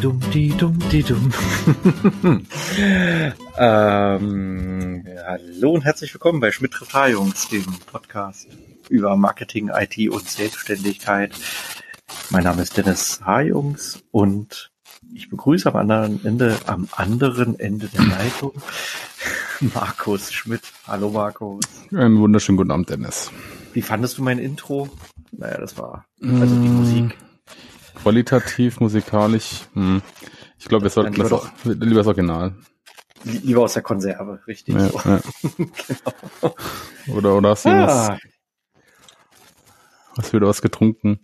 die dumm, die dumm, die dumm. ähm, hallo und herzlich willkommen bei Schmidt Trifft Jungs, dem Podcast über Marketing, IT und Selbstständigkeit. Mein Name ist Dennis H. Jungs und ich begrüße am anderen Ende, am anderen Ende der Leitung Markus Schmidt. Hallo Markus. Einen wunderschönen guten Abend, Dennis. Wie fandest du mein Intro? Naja, das war also die Musik. Qualitativ, musikalisch. Hm. Ich glaube, wir sollten lieber das auch, lieber das Original. Lieber aus der Konserve, richtig. Ja, so. ja. genau. Oder, oder hast du was, Ah, hast du wieder was getrunken?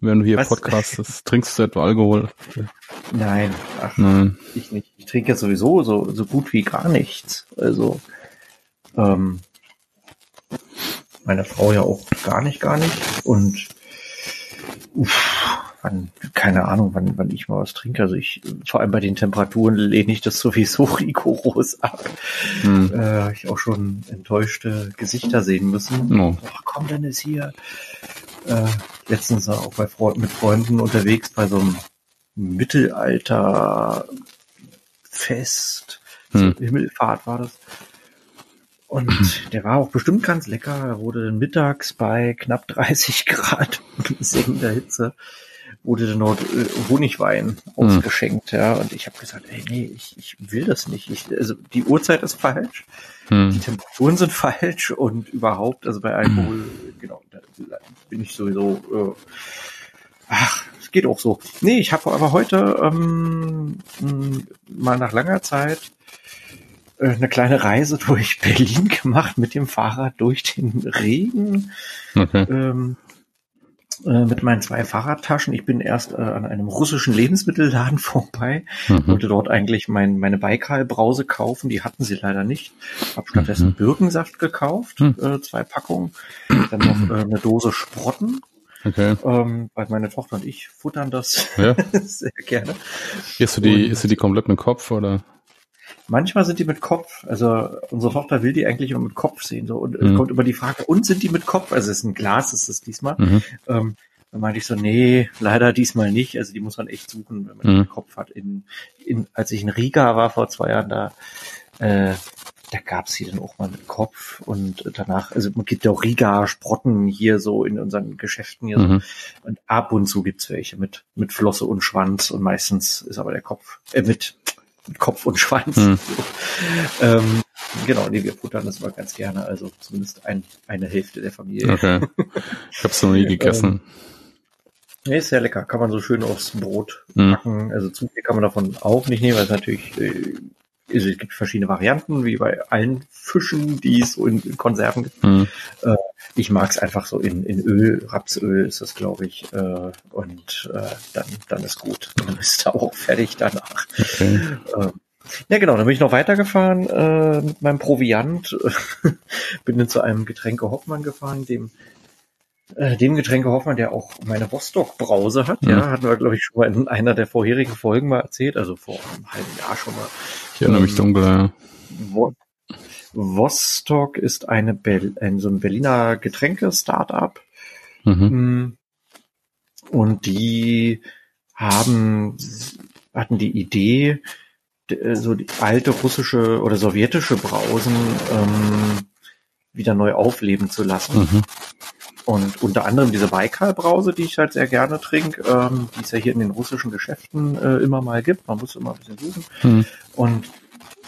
Wenn du hier Was? podcastest, trinkst du etwa Alkohol? nein, ach, Nein. ich nicht. Ich trinke ja sowieso so, so gut wie gar nichts. Also, ähm, meine Frau ja auch gar nicht, gar nicht. Und uff, wann, keine Ahnung, wann, wann ich mal was trinke. Also ich, vor allem bei den Temperaturen lehne ich das sowieso rigoros ab. Hm. Äh, ich auch schon enttäuschte Gesichter sehen müssen. No. Ach komm, Dennis hier. Äh, letztens auch bei Freu mit Freunden unterwegs bei so einem Mittelalter-Fest. Hm. Himmelfahrt war das. Und der war auch bestimmt ganz lecker. Er wurde mittags bei knapp 30 Grad sengender Hitze wurde dann noch äh, Honigwein ausgeschenkt, ja. Und ich habe gesagt, ey, nee, ich, ich will das nicht. Ich, also die Uhrzeit ist falsch, die Hm. Temperaturen sind falsch und überhaupt, also bei Alkohol, genau, da bin ich sowieso, äh, ach, es geht auch so. Nee, ich habe aber heute ähm, mal nach langer Zeit eine kleine Reise durch Berlin gemacht mit dem Fahrrad durch den Regen Okay. ähm, äh, mit meinen zwei Fahrradtaschen. Ich bin erst äh, an einem russischen Lebensmittelladen vorbei, Mhm. wollte dort eigentlich mein, meine Baikal-Brause kaufen. Die hatten sie leider nicht. Hab stattdessen Mhm. Birkensaft gekauft, Mhm. äh, zwei Packungen. Dann noch äh, eine Dose Sprotten, Okay. ähm, weil meine Tochter und ich futtern das Ja. sehr gerne. Isst du die, Und- isst du die komplett mit Kopf oder? Manchmal sind die mit Kopf. Also unsere Tochter will die eigentlich immer mit Kopf sehen. So. Und es Mhm. kommt immer die Frage, und sind die mit Kopf? Also es ist ein Glas, ist es diesmal. Mhm. Ähm, dann meinte ich so, nee, leider diesmal nicht. Also die muss man echt suchen, wenn man Mhm. den Kopf hat. In, in, als ich in Riga war vor zwei Jahren, da, äh, da gab's sie dann auch mal mit Kopf und danach, also man gibt ja auch Riga-Sprotten hier so in unseren Geschäften hier Mhm. so. Und ab und zu gibt's welche mit, mit Flosse und Schwanz und meistens ist aber der Kopf, äh, mit Kopf und Schwanz. Mhm. So. Ähm, genau, nee, wir futtern das mal ganz gerne, also zumindest ein, eine Hälfte der Familie. Okay. Ich hab's noch nie gegessen. Nee, ist sehr lecker. Kann man so schön aufs Brot packen. Also zu viel kann man davon auch nicht nehmen, weil es natürlich, äh, also es gibt verschiedene Varianten, wie bei allen Fischen, die es so in, in Konserven gibt. Mhm. Ich mag es einfach so in, in Öl, Rapsöl ist das, glaube ich. Äh, und äh, dann, dann ist gut. Dann bist du auch fertig danach. Okay. Ähm, ja, genau, dann bin ich noch weitergefahren äh, mit meinem Proviant. bin dann zu einem Getränke Hoffmann gefahren, dem äh, dem Getränke Hoffmann, der auch meine Rostock-Brause hat. Ja, Mhm. hatten wir, glaube ich, schon mal in einer der vorherigen Folgen mal erzählt, also vor einem halben Jahr schon mal. Ich erinnere mich dunkel, ja. Wo Vostok ist eine ein, so ein Berliner Getränke-Startup. Mhm. Mm. Und die haben, hatten die Idee, äh, so die alte russische oder sowjetische Brausen ähm, wieder neu aufleben zu lassen. Mhm. Und unter anderem diese Baikal-Brause, die ich halt sehr gerne trinke, ähm, die es ja hier in den russischen Geschäften äh, immer mal gibt. Man muss immer ein bisschen suchen. Mhm. Und,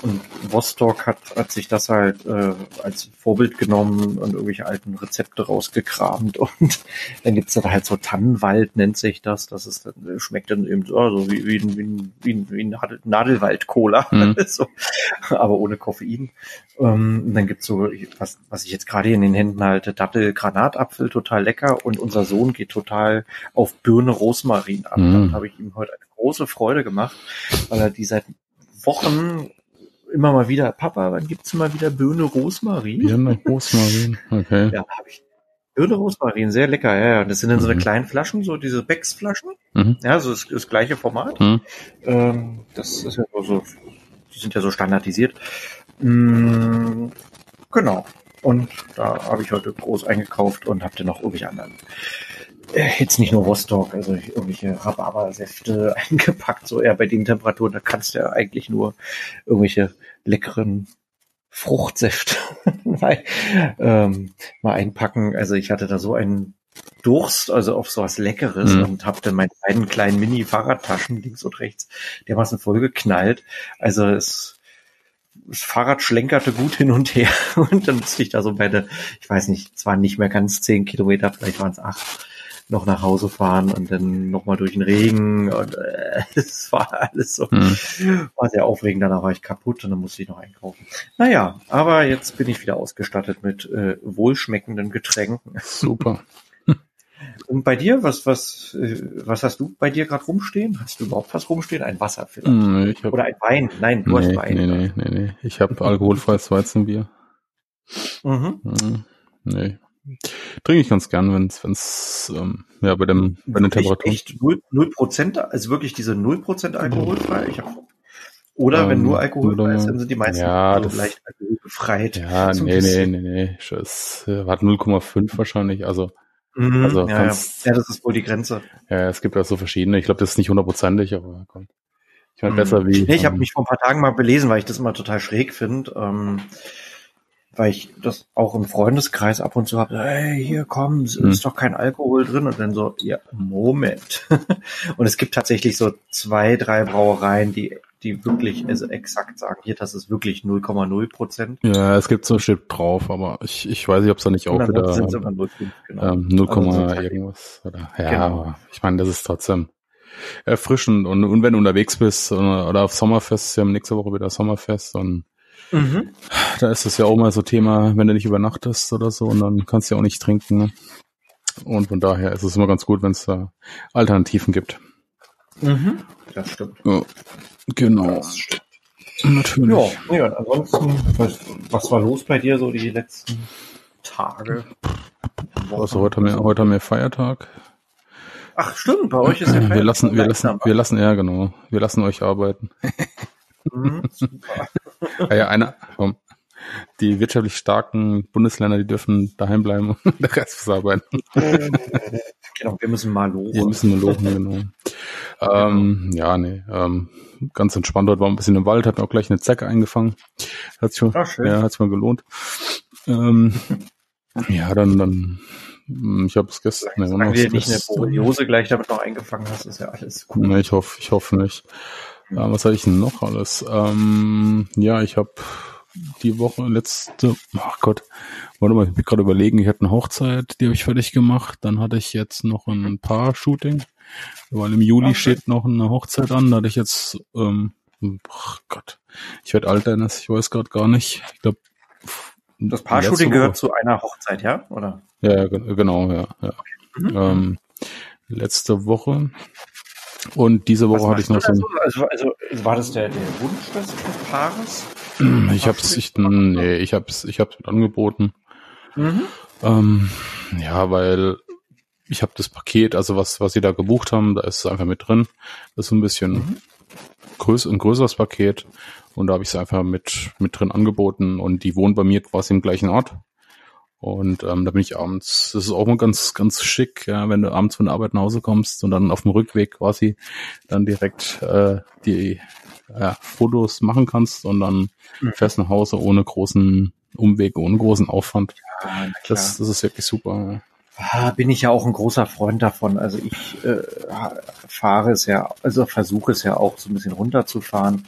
und Vostok hat, hat sich das halt äh, als Vorbild genommen und irgendwelche alten Rezepte rausgekramt. Und dann gibt's da halt so Tannenwald, nennt sich das. Das ist, dann- schmeckt dann eben so, also wie, wie, ein- wie, wie, wie Nadel- Nadelwald-Cola, Mhm. so, aber ohne Koffein. Ähm, und dann gibt's so, was, was ich jetzt gerade in den Händen halte, Dattel, Granatapfel, total lecker. Und unser Sohn geht total auf Birne, Rosmarin ab. Mhm. Damit habe ich ihm heute eine große Freude gemacht, weil er die seit Wochen immer mal wieder, Papa, wann gibt's mal wieder Birne, Rosmarin? Birne, Rosmarin. Okay. Ja, habe ich. Birne, Rosmarin, sehr lecker, ja, ja. Das sind dann so eine Mhm. kleinen Flaschen, so diese Becks-Flaschen. Mhm. Ja, so das, das gleiche Format. Mhm. Ähm, das ist ja so, die sind ja so standardisiert. Mm, genau. Und da habe ich heute groß eingekauft und habe dann noch irgendwelche anderen jetzt nicht nur Rostock, also irgendwelche Rhabarbersäfte eingepackt, so eher bei den Temperaturen, da kannst du ja eigentlich nur irgendwelche leckeren Fruchtsäfte ähm, mal einpacken. Also ich hatte da so einen Durst, also auf sowas Leckeres mhm. und habe dann meine beiden kleinen Mini-Fahrradtaschen links und rechts dermaßen voll geknallt. Also es, das Fahrrad schlenkerte gut hin und her und dann musste ich da so bei der, ich weiß nicht, es waren nicht mehr ganz zehn Kilometer, vielleicht waren es acht, noch nach Hause fahren und dann nochmal durch den Regen und äh, es war alles so, mhm. war sehr aufregend, danach war ich kaputt und dann musste ich noch einkaufen. Naja, aber jetzt bin ich wieder ausgestattet mit äh, wohlschmeckenden Getränken. Super. Und bei dir, was, was, äh, was hast du bei dir gerade rumstehen? Hast du überhaupt was rumstehen? Ein Wasser vielleicht? Nee, ich hab, Oder ein Wein? Nein, du nee, hast Wein. Nee, nee, nee, nee. Ich habe alkoholfreies Weizenbier. Mhm. mhm. Nee. Trinke ich ganz gern, wenn es, ähm, ja, bei dem, bei den Temperaturen. Echt null Prozent, also wirklich diese null Prozent alkoholfrei? Ich hab, oder ähm, wenn nur alkoholfrei ist, dann sind die meisten ja, das, leicht alkoholbefreit. Ja, nee, nee, nee, nee, es hat 0,5 wahrscheinlich, also Mhm, also ja, ja. ja, das ist wohl die Grenze. Ja, es gibt ja so verschiedene. Ich glaube, das ist nicht hundertprozentig, aber kommt. Ich meine, mhm. besser wie. Nee, ich habe ähm, mich vor ein paar Tagen mal belesen, weil ich das immer total schräg finde. Ähm, weil ich das auch im Freundeskreis ab und zu habe, hey, hier komm, es mhm. ist doch kein Alkohol drin und dann so, ja, Moment. und es gibt tatsächlich so zwei, drei Brauereien, die die wirklich also exakt sagen, hier, das ist wirklich 0,0 Prozent. Ja, es gibt so Chip drauf, aber ich, ich weiß nicht, ob es da nicht auch wieder sind 0, genau. ähm, 0, also irgendwas. Oder, ja, genau. aber ich meine, das ist trotzdem erfrischend und, und wenn du unterwegs bist oder, oder auf Sommerfest, wir haben nächste Woche wieder Sommerfest und mhm. da ist es ja auch mal so Thema, wenn du nicht übernachtest oder so und dann kannst du ja auch nicht trinken. Ne? Und von daher ist es immer ganz gut, wenn es da Alternativen gibt. Mhm. Das stimmt. Ja. Genau. Natürlich. Ja, ja ansonsten, was, was war los bei dir so die letzten Tage? Also heute haben wir, heute haben wir Feiertag. Ach stimmt, bei euch ist ja Feiertag. Wir lassen, wir lassen, wir lassen, ja genau, wir lassen euch arbeiten. Mhm, super. ja, ja, einer. Die wirtschaftlich starken Bundesländer, die dürfen daheim bleiben und der Rest muss arbeiten. genau, wir müssen mal loben. Wir müssen mal loben, genau. Ähm, ja, nee, ähm, ganz entspannt. Dort war ein bisschen im Wald, hat mir auch gleich eine Zecke eingefangen. Hat sich schon, Ach, ja, hat's mal gelohnt. Ähm, ja, dann, dann, hm, ich habe es gestern. Nee, Sagen wir nicht eine Borreliose gleich damit noch eingefangen hast, ist ja alles gut. Nee, ich hoffe, ich hoffe nicht. Ja, was hatte ich denn noch alles? Ähm, ja, ich habe die Woche letzte, ach Gott, warte mal, ich bin gerade überlegen, ich hatte eine Hochzeit, die habe ich fertig gemacht, dann hatte ich jetzt noch ein Paar-Shooting weil im Juli okay. steht noch eine Hochzeit an, da hatte ich jetzt, ähm, ach Gott, ich werde alt, Dennis, ich weiß gerade gar nicht. Ich glaube, das Paar-Shooting gehört zu einer Hochzeit, ja? Oder? Ja, genau, ja. ja. Okay. Mhm. Ähm, letzte Woche. Und diese Woche hatte ich noch so also, also, war das der, der Wunsch des, des Paares? Ich hab's, ich, nee, ich hab's, ich hab's mit angeboten. Mhm. Ähm, ja, weil ich habe das Paket, also was, was sie da gebucht haben, da ist es einfach mit drin. Das ist ein bisschen mhm. größ, ein größeres Paket und da habe ich es einfach mit, mit drin angeboten und die wohnen bei mir quasi im gleichen Ort. Und ähm, da bin ich abends, das ist auch mal ganz, ganz schick, ja, wenn du abends von der Arbeit nach Hause kommst und dann auf dem Rückweg quasi dann direkt äh, die äh, Fotos machen kannst und dann mhm. fährst nach Hause ohne großen Umweg, ohne großen Aufwand. Ja, das, das ist wirklich super. Ja. Ah, bin ich ja auch ein großer Freund davon. Also ich äh, fahre es ja, also versuche es ja auch so ein bisschen runterzufahren.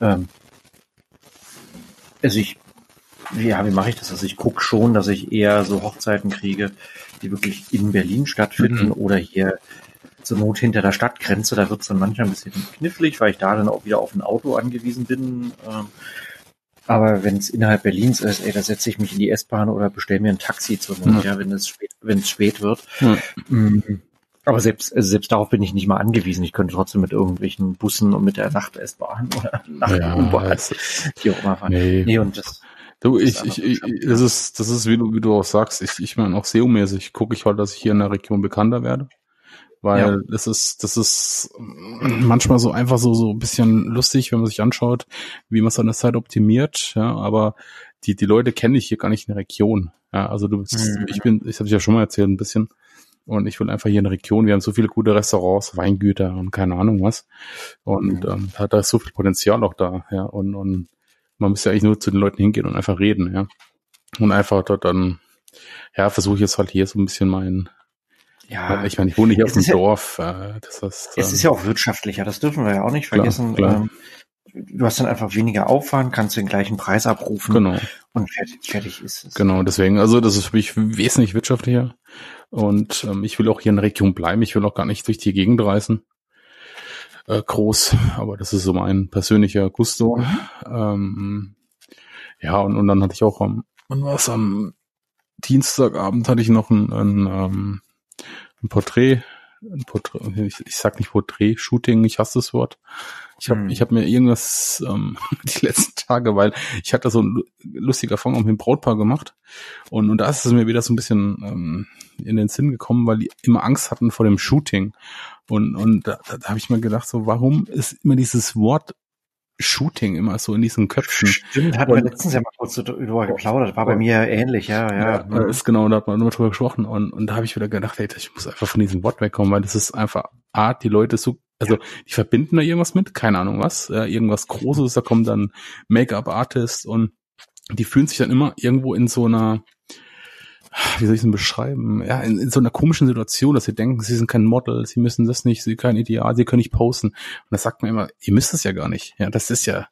Ähm, also ich, ja, wie mache ich das? Also ich gucke schon, dass ich eher so Hochzeiten kriege, die wirklich in Berlin stattfinden mhm. oder hier zur Not hinter der Stadtgrenze. Da wird es dann manchmal ein bisschen knifflig, weil ich da dann auch wieder auf ein Auto angewiesen bin. Ähm, aber wenn es innerhalb Berlins ist, ey, da setze ich mich in die S-Bahn oder bestelle mir ein Taxi zur Not, ja, ja wenn es spät, wenn es spät wird. Mhm. Aber selbst, also selbst darauf bin ich nicht mal angewiesen. Ich könnte trotzdem mit irgendwelchen Bussen und mit der Nacht-S-Bahn oder Nacht-U-Bahn ja, hier auch mal fahren. Nee. nee, und das, Du, ich, ich, ich, das ist, das ist, wie du, wie du auch sagst, ich, ich meine, auch SEO-mäßig gucke ich halt, dass ich hier in der Region bekannter werde weil ja. das ist, das ist manchmal so einfach so, so ein bisschen lustig, wenn man sich anschaut, wie man seine Zeit optimiert, ja, aber die, die Leute kenne ich hier gar nicht in der Region. Ja, also du bist, mhm. ich bin, ich habe ja schon mal erzählt ein bisschen, Und ich will einfach hier in der Region, wir haben so viele gute Restaurants, Weingüter und keine Ahnung was. Und mhm. ähm, da, da ist so viel Potenzial auch da, ja. Und, und man muss ja eigentlich nur zu den Leuten hingehen und einfach reden, ja. Und einfach dort dann, ja, versuche ich jetzt halt hier so ein bisschen mein, ja, ich meine, ich wohne hier auf dem Dorf. Ja, äh, das heißt, es ähm, ist ja auch wirtschaftlicher, das dürfen wir ja auch nicht vergessen. Klar, klar. Ähm, du hast dann einfach weniger Aufwand, kannst den gleichen Preis abrufen genau. und fertig, fertig ist es. Genau, deswegen, also das ist für mich wesentlich wirtschaftlicher und ähm, ich will auch hier in der Region bleiben, ich will auch gar nicht durch die Gegend reisen. Äh, groß, aber das ist so mein persönlicher Gusto. Mhm. Ähm, ja, und, und dann hatte ich auch am, wann war es, am Dienstagabend hatte ich noch ein, ein, ähm, ein Porträt ein Porträt, ich, ich sag nicht Porträt, Shooting, ich hasse das Wort. Ich habe hm. ich hab mir irgendwas ähm, die letzten Tage, weil ich hatte so ein lustiger Fang auch mit dem Brautpaar gemacht und, und da ist es mir wieder so ein bisschen ähm, in den Sinn gekommen, weil die immer Angst hatten vor dem Shooting. Und, und da, da, da habe ich mir gedacht, so warum ist immer dieses Wort Shooting immer so in diesen Köpfen. Stimmt, hatten wir letztens ja mal kurz drüber geplaudert. War bei mir ähnlich, ja, ja. ja ist genau, da hat man nur drüber gesprochen. Und, und da habe ich wieder gedacht, ey, ich muss einfach von diesem Wort wegkommen, weil das ist einfach Art, die Leute so, also die verbinden da irgendwas mit, keine Ahnung was, ja, irgendwas Großes, da kommen dann Make-up-Artists und die fühlen sich dann immer irgendwo in so einer, wie soll ich es denn beschreiben? Ja, in, in, so einer komischen Situation, dass sie denken, sie sind kein Model, sie müssen das nicht, sie sind kein Ideal, sie können nicht posten. Und da sagt man immer, ihr müsst es ja gar nicht. Ja, das ist ja,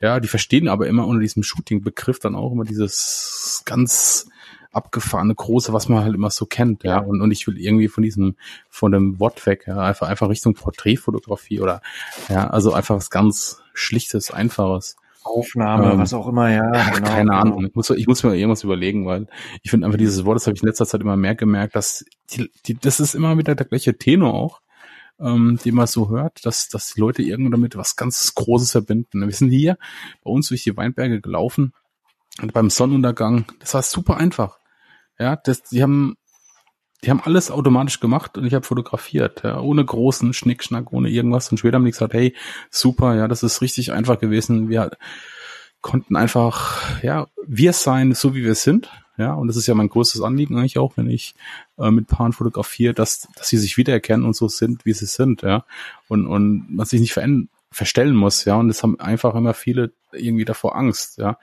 ja, die verstehen aber immer unter diesem Shooting-Begriff dann auch immer dieses ganz abgefahrene große, was man halt immer so kennt, ja. Und, und ich will irgendwie von diesem, von dem Wort weg, ja, einfach, einfach Richtung Porträtfotografie oder, ja, also einfach was ganz Schlichtes, Einfaches. Aufnahme, ähm, was auch immer, ja. Genau, keine genau. Ahnung. Ich muss, ich muss mir irgendwas überlegen, weil ich finde einfach dieses Wort, das habe ich in letzter Zeit immer mehr gemerkt, dass die, die, das ist immer wieder der gleiche Tenor auch, ähm, den man so hört, dass, dass die Leute irgendwo damit was ganz Großes verbinden. Wir sind hier bei uns durch die Weinberge gelaufen und beim Sonnenuntergang. Das war super einfach. Ja, das, die haben die haben alles automatisch gemacht und ich habe fotografiert, ja, ohne großen Schnickschnack, ohne irgendwas. Und später haben die gesagt, hey, super, ja, das ist richtig einfach gewesen. Wir konnten einfach, ja, wir sein, so wie wir sind. Ja, und das ist ja mein größtes Anliegen eigentlich auch, wenn ich äh, mit Paaren fotografiere, dass, dass sie sich wiedererkennen und so sind, wie sie sind, ja. Und, und man sich nicht verändern, verstellen muss, ja. Und das haben einfach immer viele irgendwie davor Angst, ja.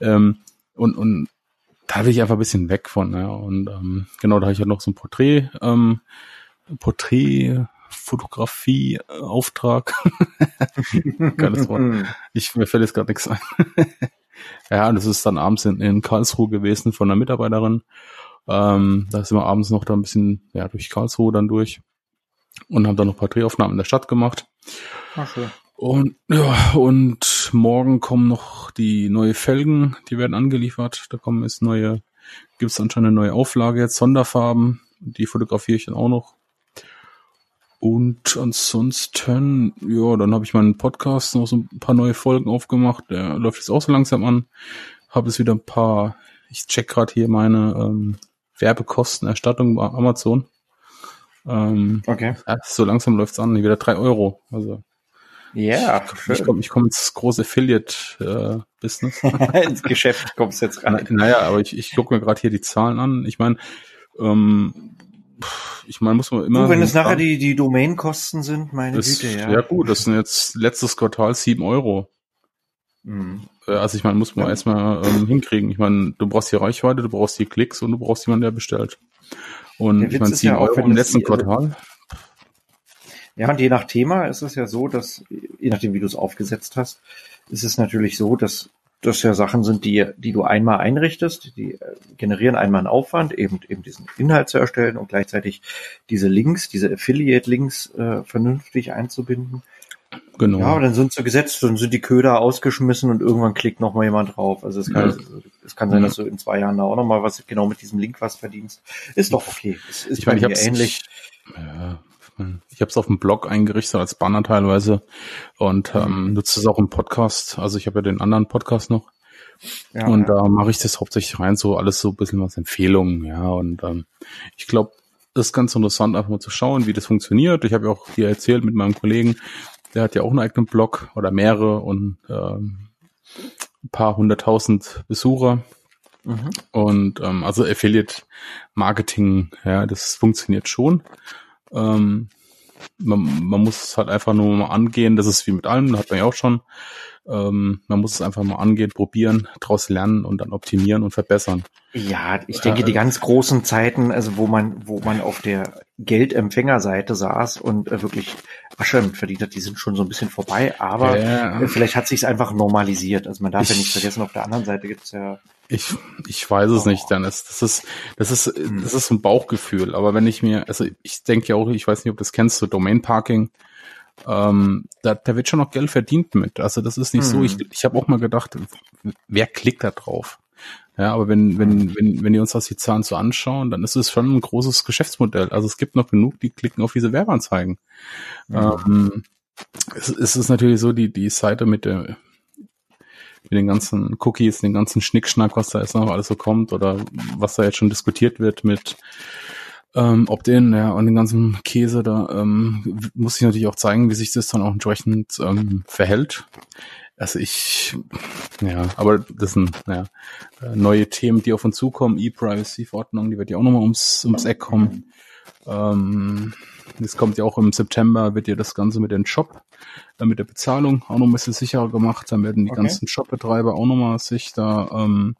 Ähm, und, und da will ich einfach ein bisschen weg von. Ja. Und ähm, genau, da habe ich ja noch so ein Porträt, ähm, Porträt, Fotografie, äh, Auftrag. Geiles Wort. Ich, mir fällt jetzt gerade nichts ein. ja, das ist dann abends in, in Karlsruhe gewesen von einer Mitarbeiterin. Ähm, da sind wir abends noch da ein bisschen ja, durch Karlsruhe dann durch und haben dann noch Porträtaufnahmen in der Stadt gemacht. Ach so. Und ja, und morgen kommen noch die neue Felgen, die werden angeliefert. Da kommen jetzt neue, gibt es anscheinend eine neue Auflage jetzt, Sonderfarben. Die fotografiere ich dann auch noch. Und ansonsten, ja, dann habe ich meinen Podcast noch so ein paar neue Folgen aufgemacht. Der läuft jetzt auch so langsam an. Habe jetzt wieder ein paar, ich check gerade hier meine ähm, Werbekostenerstattung bei Amazon. Ähm, okay. Ja, so langsam läuft's an, wieder drei Euro. Also ja, schön. Ich komme ich komm ins große Affiliate-Business. Äh, ins Geschäft kommst du jetzt rein. Naja, aber ich, ich gucke mir gerade hier die Zahlen an. Ich meine, ähm, ich meine, muss man immer. Du, wenn es nachher die, die Domainkosten sind, meine das, Güte, ja. Ja, gut, das sind jetzt letztes Quartal sieben Euro. Mhm. Äh, also ich meine, muss man ja. erstmal ähm, hinkriegen. Ich meine, du brauchst die Reichweite, du brauchst die Klicks und du brauchst jemanden, der bestellt. Und ich meine, sieben ja Euro im letzten Quartal. Ja, und je nach Thema ist es ja so, dass, je nachdem, wie du es aufgesetzt hast, ist es natürlich so, dass das ja Sachen sind, die, die du einmal einrichtest, die äh, generieren einmal einen Aufwand, eben, eben diesen Inhalt zu erstellen und gleichzeitig diese Links, diese Affiliate-Links äh, vernünftig einzubinden. Genau. Ja, aber dann sind sie gesetzt, dann sind die Köder ausgeschmissen und irgendwann klickt noch mal jemand drauf. Also es kann, ja. es kann sein, dass du in zwei Jahren da auch noch mal was genau mit diesem Link was verdienst. Ist doch okay. Es ist ich meine, ich ähnlich. Ja, ich habe es auf dem Blog eingerichtet als Banner teilweise und ähm, mhm. nutze es auch im Podcast. Also ich habe ja den anderen Podcast noch. Ja, und da mache ich das hauptsächlich rein, so alles so ein bisschen was Empfehlungen, ja. Und ähm, ich glaube, das ist ganz interessant, einfach mal zu schauen, wie das funktioniert. Ich habe ja auch hier erzählt mit meinem Kollegen, der hat ja auch einen eigenen Blog oder mehrere und ähm, ein paar hunderttausend Besucher. Mhm. Und ähm, also Affiliate Marketing, ja, das funktioniert schon. Ähm, man, man muss es halt einfach nur mal angehen. Das ist wie mit allem, hat man ja auch schon. Ähm, man muss es einfach mal angehen, probieren, daraus lernen und dann optimieren und verbessern. Ja, ich denke, die ganz großen Zeiten, also wo man, wo man auf der Geldempfängerseite saß und äh, wirklich Asche verdient hat, die sind schon so ein bisschen vorbei, aber ja. vielleicht hat sich einfach normalisiert. Also man darf ich, ja nicht vergessen, auf der anderen Seite gibt's ja. Ich, ich weiß es oh. nicht, Dennis. Das ist, das ist, hm. das ist ein Bauchgefühl. Aber wenn ich mir, also ich denke ja auch, ich weiß nicht, ob du das kennst, so Domain Parking, ähm, da, da wird schon noch Geld verdient mit. Also das ist nicht hm. so. Ich, ich habe auch mal gedacht, wer klickt da drauf? Ja, aber wenn, wenn, wenn, wenn die uns das die Zahlen so anschauen, dann ist es schon ein großes Geschäftsmodell. Also es gibt noch genug, die klicken auf diese Werbeanzeigen. Mhm. Ähm, es, es ist natürlich so, die, die Seite mit der, mit den ganzen Cookies, den ganzen Schnickschnack, was da jetzt noch alles so kommt oder was da jetzt schon diskutiert wird mit ähm, Opt-in, ja, und den ganzen Käse da, ähm, muss ich natürlich auch zeigen, wie sich das dann auch entsprechend ähm, verhält. Also ich, ja, aber das sind ja, neue Themen, die auf uns zukommen. E-Privacy-Verordnung, die wird ja auch nochmal ums, ums Eck kommen. Ähm, das kommt ja auch im September, wird ja das Ganze mit dem Shop, äh, mit der Bezahlung auch noch ein bisschen sicherer gemacht. Dann werden die okay. ganzen Shop-Betreiber auch nochmal sich da ähm,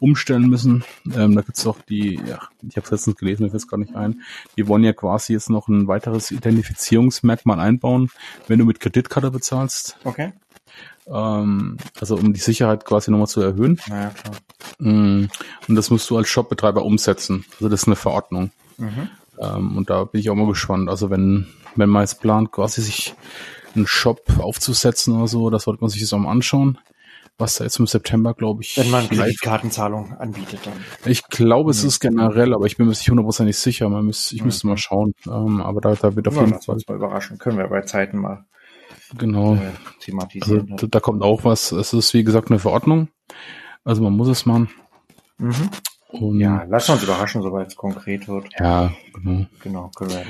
umstellen müssen. Ähm, da gibt's doch die, ja, ich habe letztens gelesen, mir fällt gar nicht ein, die wollen ja quasi jetzt noch ein weiteres Identifizierungsmerkmal einbauen, wenn du mit Kreditkarte bezahlst. Okay. Ähm, also um die Sicherheit quasi nochmal zu erhöhen. Ja, klar. Mm, und das musst du als Shopbetreiber umsetzen. Also das ist eine Verordnung. Mhm. Ähm, und da bin ich auch mal gespannt. Also wenn, wenn man jetzt plant, quasi sich einen Shop aufzusetzen oder so, das sollte man sich das auch mal anschauen. Was da jetzt im September, glaube ich. Wenn man Kreditkartenzahlung anbietet, dann. Ich glaube, es ist generell, aber ich bin mir nicht hundertprozentig sicher. Man müsste, ich mhm. müsste mal schauen. Ähm, aber da, da wird auf jeden Fall. mal überraschen. Können wir bei Zeiten mal genau. Äh, thematisieren. Also, da kommt auch was. Es ist, wie gesagt, eine Verordnung. Also man muss es machen. Mhm. Und ja, lass uns überraschen, sobald es konkret wird. Ja, genau. Genau, können wir ja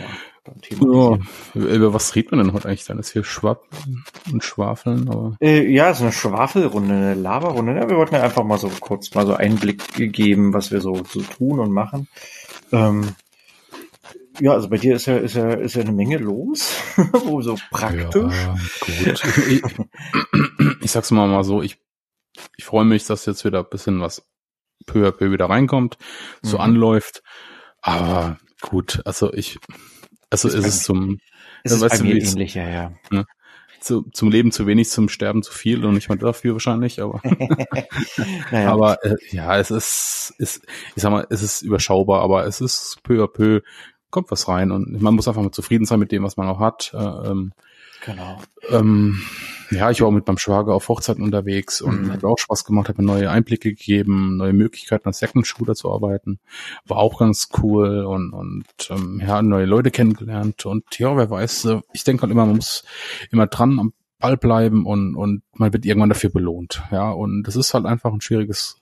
ja, über was redet man denn heute eigentlich dann? Ist hier Schwappen und Schwafeln? Aber äh, ja, so eine Schwafelrunde, eine Laberrunde. Ja, wir wollten ja einfach mal so kurz mal so Einblick geben, was wir so, so tun und machen. Ähm, ja, also bei dir ist ja, ist ja, ist ja eine Menge los, so praktisch. Ja, gut. ich, ich sag's mal mal so, ich, ich freue mich, dass jetzt wieder ein bisschen was peu à peu wieder reinkommt, so mhm. anläuft. Aber gut, also ich, also ist es ist zum, es ist bei mir ähnlich, ja, ja. Ne? Zu, zum Leben zu wenig, zum Sterben zu viel und nicht mal dafür wahrscheinlich, aber naja. aber äh, ja, es ist, ist, ich sag mal, es ist überschaubar, aber es ist peu à peu kommt was rein und man muss einfach mal zufrieden sein mit dem, was man auch hat. Äh, ähm, genau. Ähm, ja, ich war auch mit meinem Schwager auf Hochzeiten unterwegs und mhm. hat auch Spaß gemacht, hat mir neue Einblicke gegeben, neue Möglichkeiten als Second Shooter zu arbeiten. War auch ganz cool und, und ähm, ja, neue Leute kennengelernt und ja, wer weiß, äh, ich denke halt immer, man muss immer dran am Ball bleiben und, und man wird irgendwann dafür belohnt. Ja, und das ist halt einfach ein schwieriges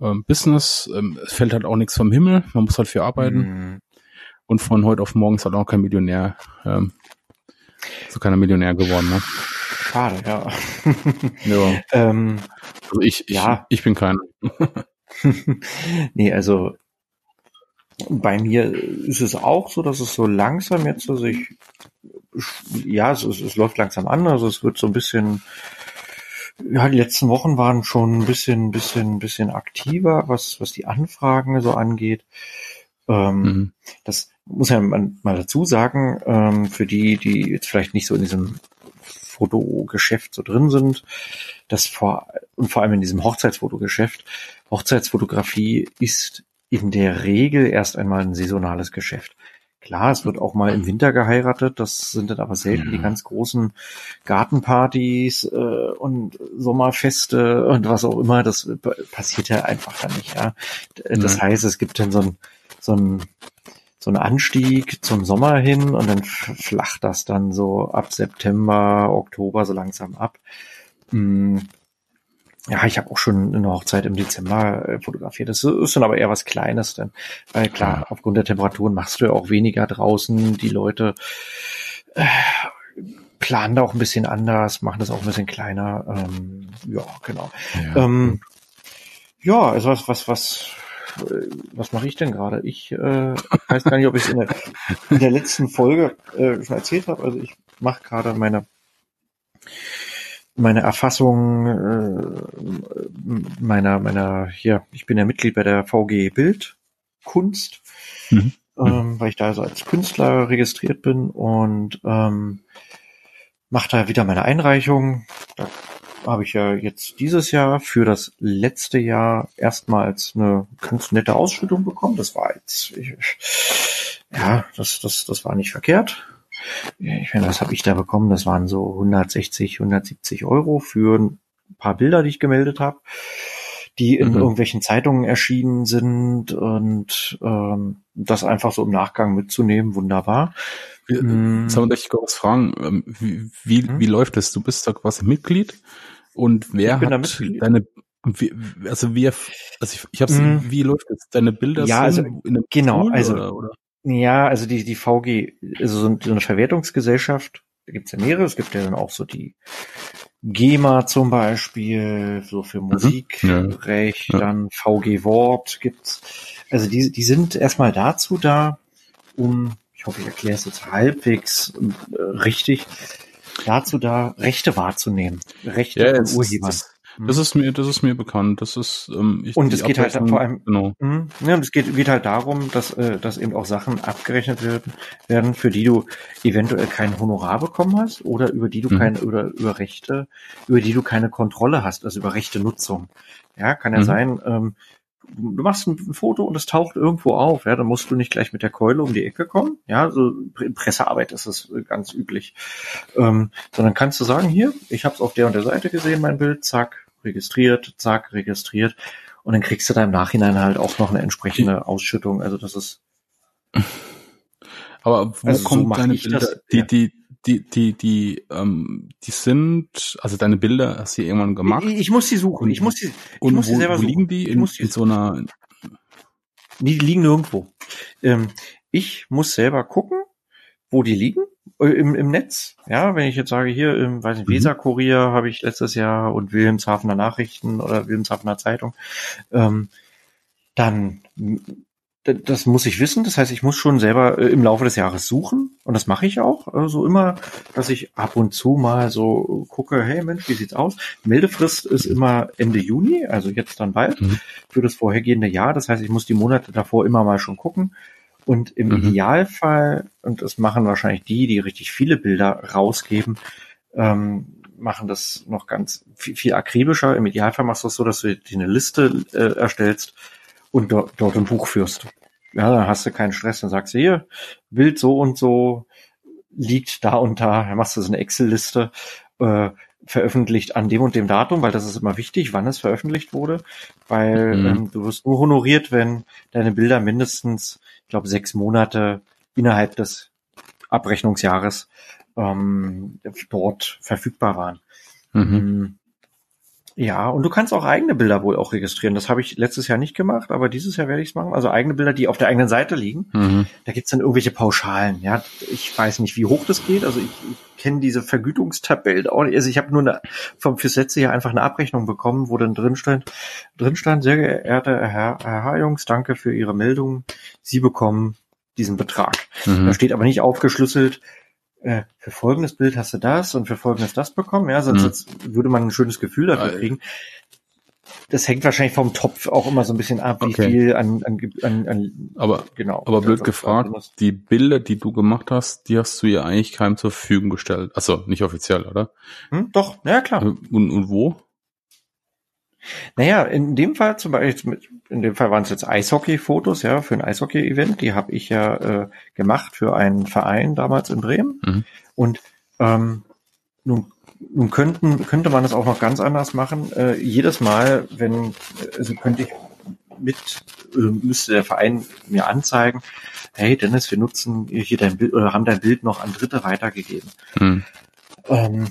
ähm, Business. Ähm, es fällt halt auch nichts vom Himmel, man muss halt viel arbeiten. Mhm. Und von heute auf morgen ist halt auch kein Millionär, ähm, so keiner Millionär geworden, ne? Schade, ja. ja. Ähm, also ich, ich, ja. ich bin keiner. nee, also bei mir ist es auch so, dass es so langsam jetzt so sich, ja, es, es, es läuft langsam an, also es wird so ein bisschen, ja, die letzten Wochen waren schon ein bisschen, bisschen, bisschen aktiver, was, was die Anfragen so angeht. Ähm, mhm. Das muss ja man mal dazu sagen, ähm, für die, die jetzt vielleicht nicht so in diesem Fotogeschäft so drin sind, dass vor, und vor allem in diesem Hochzeitsfotogeschäft, Hochzeitsfotografie ist in der Regel erst einmal ein saisonales Geschäft. Klar, es wird auch mal im Winter geheiratet, das sind dann aber selten die mhm. ganz großen Gartenpartys äh, und Sommerfeste und was auch immer, das passiert ja einfach dann nicht. Ja. Das heißt, es gibt dann so ein, so ein so ein Anstieg zum Sommer hin und dann flacht das dann so ab September, Oktober so langsam ab. Hm. Ja, ich habe auch schon eine Hochzeit im Dezember äh, fotografiert. Das ist dann aber eher was Kleines dann. Weil klar, aufgrund der Temperaturen machst du ja auch weniger draußen. Die Leute äh, planen da auch ein bisschen anders, machen das auch ein bisschen kleiner. Ähm, ja, genau. Ja. Ähm, Ja, also was, was, was, äh, was mache ich denn gerade? Ich äh, weiß gar nicht, ob ich es in, der, in der letzten Folge äh, schon erzählt habe. Also ich mache gerade meine meine Erfassung äh, meiner meiner hier. Ich bin ja Mitglied bei der VG Bild Kunst, mhm. ähm, weil ich da also als Künstler registriert bin und ähm, mache da wieder meine Einreichung. Da habe ich ja jetzt dieses Jahr für das letzte Jahr erstmals eine ganz nette Ausschüttung bekommen. Das war jetzt, ich, ja, das, das, das war nicht verkehrt. Ich meine, was habe ich da bekommen? Das waren so 160, 170 Euro für ein paar Bilder, die ich gemeldet habe, die in mhm. irgendwelchen Zeitungen erschienen sind und ähm, das einfach so im Nachgang mitzunehmen, wunderbar. Jetzt mm. soll ich kurz fragen, ähm, wie, wie, hm? wie läuft das? Du bist da quasi Mitglied und wer hat deine, wie, also wie, also ich, ich hab's, mm. wie läuft das? Deine Bilder ja, also, in einem genau, Tool also, oder, oder? Ja, also die, die VG, also so eine Verwertungsgesellschaft, da gibt's ja mehrere, es gibt ja dann auch so die GEMA zum Beispiel, so für mhm. Musikrecht, ja. dann VG Wort gibt's. Also die, die sind erstmal dazu da, um ich hoffe, ich erkläre es jetzt halbwegs äh, richtig, dazu da, Rechte wahrzunehmen. Rechte ja, von Urhebern. Das, das, ist mir, das ist mir bekannt. Das ist, ähm, ich, und es geht halt vor allem, genau. Mh, ja, und es geht, geht halt darum, dass, äh, dass eben auch Sachen abgerechnet werden, werden, für die du eventuell kein Honorar bekommen hast oder über die du mhm. keine, oder über Rechte, über die du keine Kontrolle hast, also über Rechte Nutzung. Ja, kann ja mhm. sein, ähm, du machst ein Foto und es taucht irgendwo auf, ja, dann musst du nicht gleich mit der Keule um die Ecke kommen, ja, so in Pressearbeit ist es ganz üblich, ähm, sondern kannst du sagen, hier, ich habe es auf der und der Seite gesehen, mein Bild, zack, registriert, zack, registriert. Und dann kriegst du da im Nachhinein halt auch noch eine entsprechende Ausschüttung, also das ist aber wo also kommt so deine Bilder, das, die, ja. die, die, die, die, ähm, die sind, also deine Bilder hast du irgendwann gemacht. Ich, ich muss sie suchen. Ich muss sie, ich und muss wo, sie selber wo suchen. liegen die? In, in so einer. Die liegen nirgendwo. Ähm, ich muss selber gucken, wo die liegen äh, im, im Netz. Ja, wenn ich jetzt sage, hier im, weiß nicht, mhm. Weser-Kurier habe ich letztes Jahr und Wilhelmshavener Nachrichten oder Wilhelmshavener Zeitung, ähm, dann das muss ich wissen. Das heißt, ich muss schon selber äh, im Laufe des Jahres suchen. Und das mache ich auch. So also immer, dass ich ab und zu mal so gucke, hey Mensch, wie sieht's aus? Meldefrist ist immer Ende Juni, also jetzt dann bald, mhm. für das vorhergehende Jahr. Das heißt, ich muss die Monate davor immer mal schon gucken. Und im mhm. Idealfall, und das machen wahrscheinlich die, die richtig viele Bilder rausgeben, ähm, machen das noch ganz viel, viel akribischer. Im Idealfall machst du es so, dass du dir eine Liste äh, erstellst und dort, dort ein Buch führst. Ja, dann hast du keinen Stress, dann sagst hier, Bild so und so liegt da und da, dann machst du so eine Excel-Liste, äh, veröffentlicht an dem und dem Datum, weil das ist immer wichtig, wann es veröffentlicht wurde, weil mhm. ähm, du wirst nur honoriert, wenn deine Bilder mindestens, ich glaube, sechs Monate innerhalb des Abrechnungsjahres ähm, dort verfügbar waren. Mhm. Ja, und du kannst auch eigene Bilder wohl auch registrieren. Das habe ich letztes Jahr nicht gemacht, aber dieses Jahr werde ich es machen. Also eigene Bilder, die auf der eigenen Seite liegen. Mhm. Da gibt's dann irgendwelche Pauschalen. Ja, ich weiß nicht, wie hoch das geht. Also ich, ich kenne diese Vergütungstabelle auch nicht. Also ich habe nur eine, vom fürs letzte Jahr einfach eine Abrechnung bekommen, wo dann drin stand, drin stand, sehr geehrter Herr, Herr Harjungs, danke für Ihre Meldung. Sie bekommen diesen Betrag. Mhm. Da steht aber nicht aufgeschlüsselt, äh, für folgendes Bild hast du das und für folgendes das bekommen, ja, sonst mhm. würde man ein schönes Gefühl dafür kriegen. Das hängt wahrscheinlich vom Topf auch immer so ein bisschen ab, wie okay. viel an, an, an, an aber genau. Aber blöd gefragt, die Bilder, die du gemacht hast, die hast du ja eigentlich keinem zur Verfügung gestellt. Also nicht offiziell, oder? Hm, doch, ja klar. Und, und wo? Naja, in dem Fall zum Beispiel, in dem Fall waren es jetzt Eishockey-Fotos, ja, für ein Eishockey-Event. Die habe ich ja äh, gemacht für einen Verein damals in Bremen. Mhm. Und ähm, nun, nun könnten, könnte man das auch noch ganz anders machen. Äh, jedes Mal, wenn, also könnte ich mit, äh, müsste der Verein mir anzeigen, hey Dennis, wir nutzen hier dein Bild oder haben dein Bild noch an Dritte weitergegeben. Mhm. Ähm,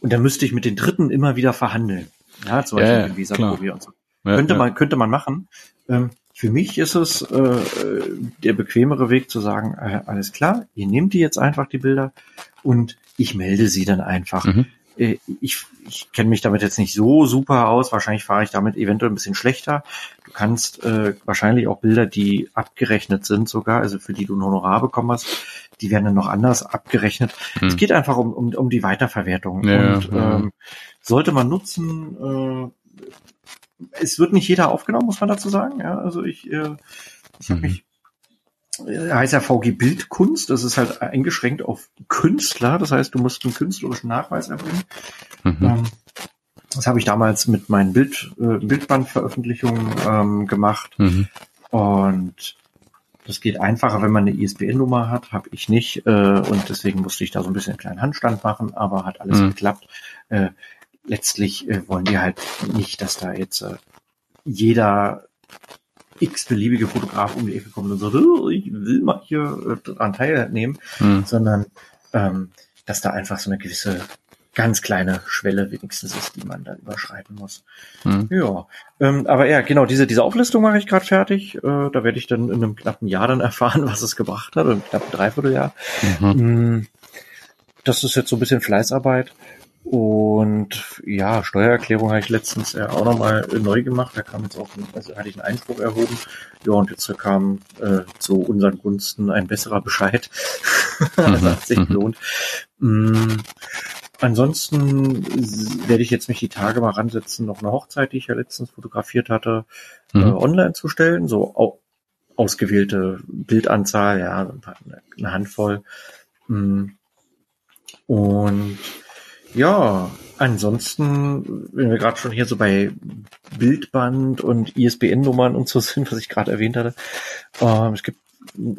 und dann müsste ich mit den Dritten immer wieder verhandeln. Ja, zum Beispiel in Visa und so. Ja, könnte man, könnte man machen. Ähm, für mich ist es äh, der bequemere Weg zu sagen, äh, alles klar, ihr nehmt die jetzt einfach die Bilder und ich melde sie dann einfach. Mhm. äh, ich, ich kenne mich damit jetzt nicht so super aus. Wahrscheinlich fahre ich damit eventuell ein bisschen schlechter. Du kannst äh, wahrscheinlich auch Bilder, die abgerechnet sind sogar, also für die du ein Honorar bekommen hast, die werden dann noch anders abgerechnet. Hm. Es geht einfach um, um, um die Weiterverwertung. Ja, und ja. Ähm, sollte man nutzen, äh, es wird nicht jeder aufgenommen, muss man dazu sagen. Ja, also ich, äh, ich habe mhm. mich äh, heißt ja VG Bildkunst, das ist halt eingeschränkt auf Künstler, das heißt, du musst einen künstlerischen Nachweis erbringen. Mhm. Ähm, das habe ich damals mit meinen Bild, äh, Bildbandveröffentlichungen ähm, gemacht. Mhm. Und das geht einfacher, wenn man eine ISBN-Nummer hat, habe ich nicht. Äh, und deswegen musste ich da so ein bisschen einen kleinen Handstand machen, aber hat alles mhm. geklappt. Äh, letztlich äh, wollen die halt nicht, dass da jetzt äh, jeder x-beliebige Fotograf um die Ecke kommt und sagt, oh, ich will mal hier äh, daran teilnehmen, mhm. sondern ähm, dass da einfach so eine gewisse ganz kleine Schwelle wenigstens ist, die man da überschreiten muss. Mhm. Ja, ähm, aber ja, genau, diese, diese Auflistung mache ich gerade fertig. Äh, da werde ich dann in einem knappen Jahr dann erfahren, was es gebracht hat, im knappen Dreivierteljahr. Mhm. Mm, das ist jetzt so ein bisschen Fleißarbeit. Und ja, Steuererklärung habe ich letztens ja auch nochmal neu gemacht. Da kam jetzt auch, ein, also hatte ich einen Einspruch erhoben. Ja, und jetzt kam äh, zu unseren Gunsten ein besserer Bescheid. also hat sich mhm. gelohnt. Mhm. Ansonsten werde ich jetzt mich die Tage mal ransetzen, noch eine Hochzeit, die ich ja letztens fotografiert hatte, mhm. äh, online zu stellen. So au ausgewählte Bildanzahl, ja, eine Handvoll. Mhm. Und ja, ansonsten, wenn wir gerade schon hier so bei Bildband und ISBN-Nummern und so sind, was ich gerade erwähnt hatte, äh, es gibt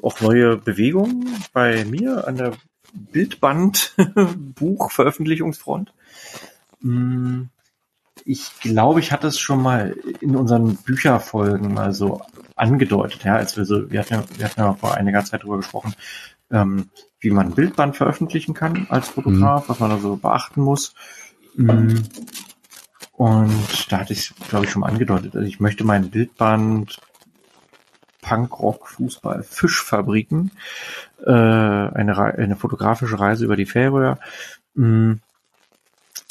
auch neue Bewegungen bei mir an der Bildband-Buchveröffentlichungsfront. Mm, ich glaube, ich hatte es schon mal in unseren Bücherfolgen mal so angedeutet, ja, als wir so, wir hatten ja, wir hatten ja vor einiger Zeit darüber gesprochen, ähm, wie man ein Bildband veröffentlichen kann als Fotograf, mhm. was man da so beachten muss. Mhm. Und da hatte ich, glaube ich, schon mal angedeutet. Also ich möchte mein Bildband Punkrock, Fußball, Fischfabriken, äh, eine, eine fotografische Reise über die Färöer. Mhm.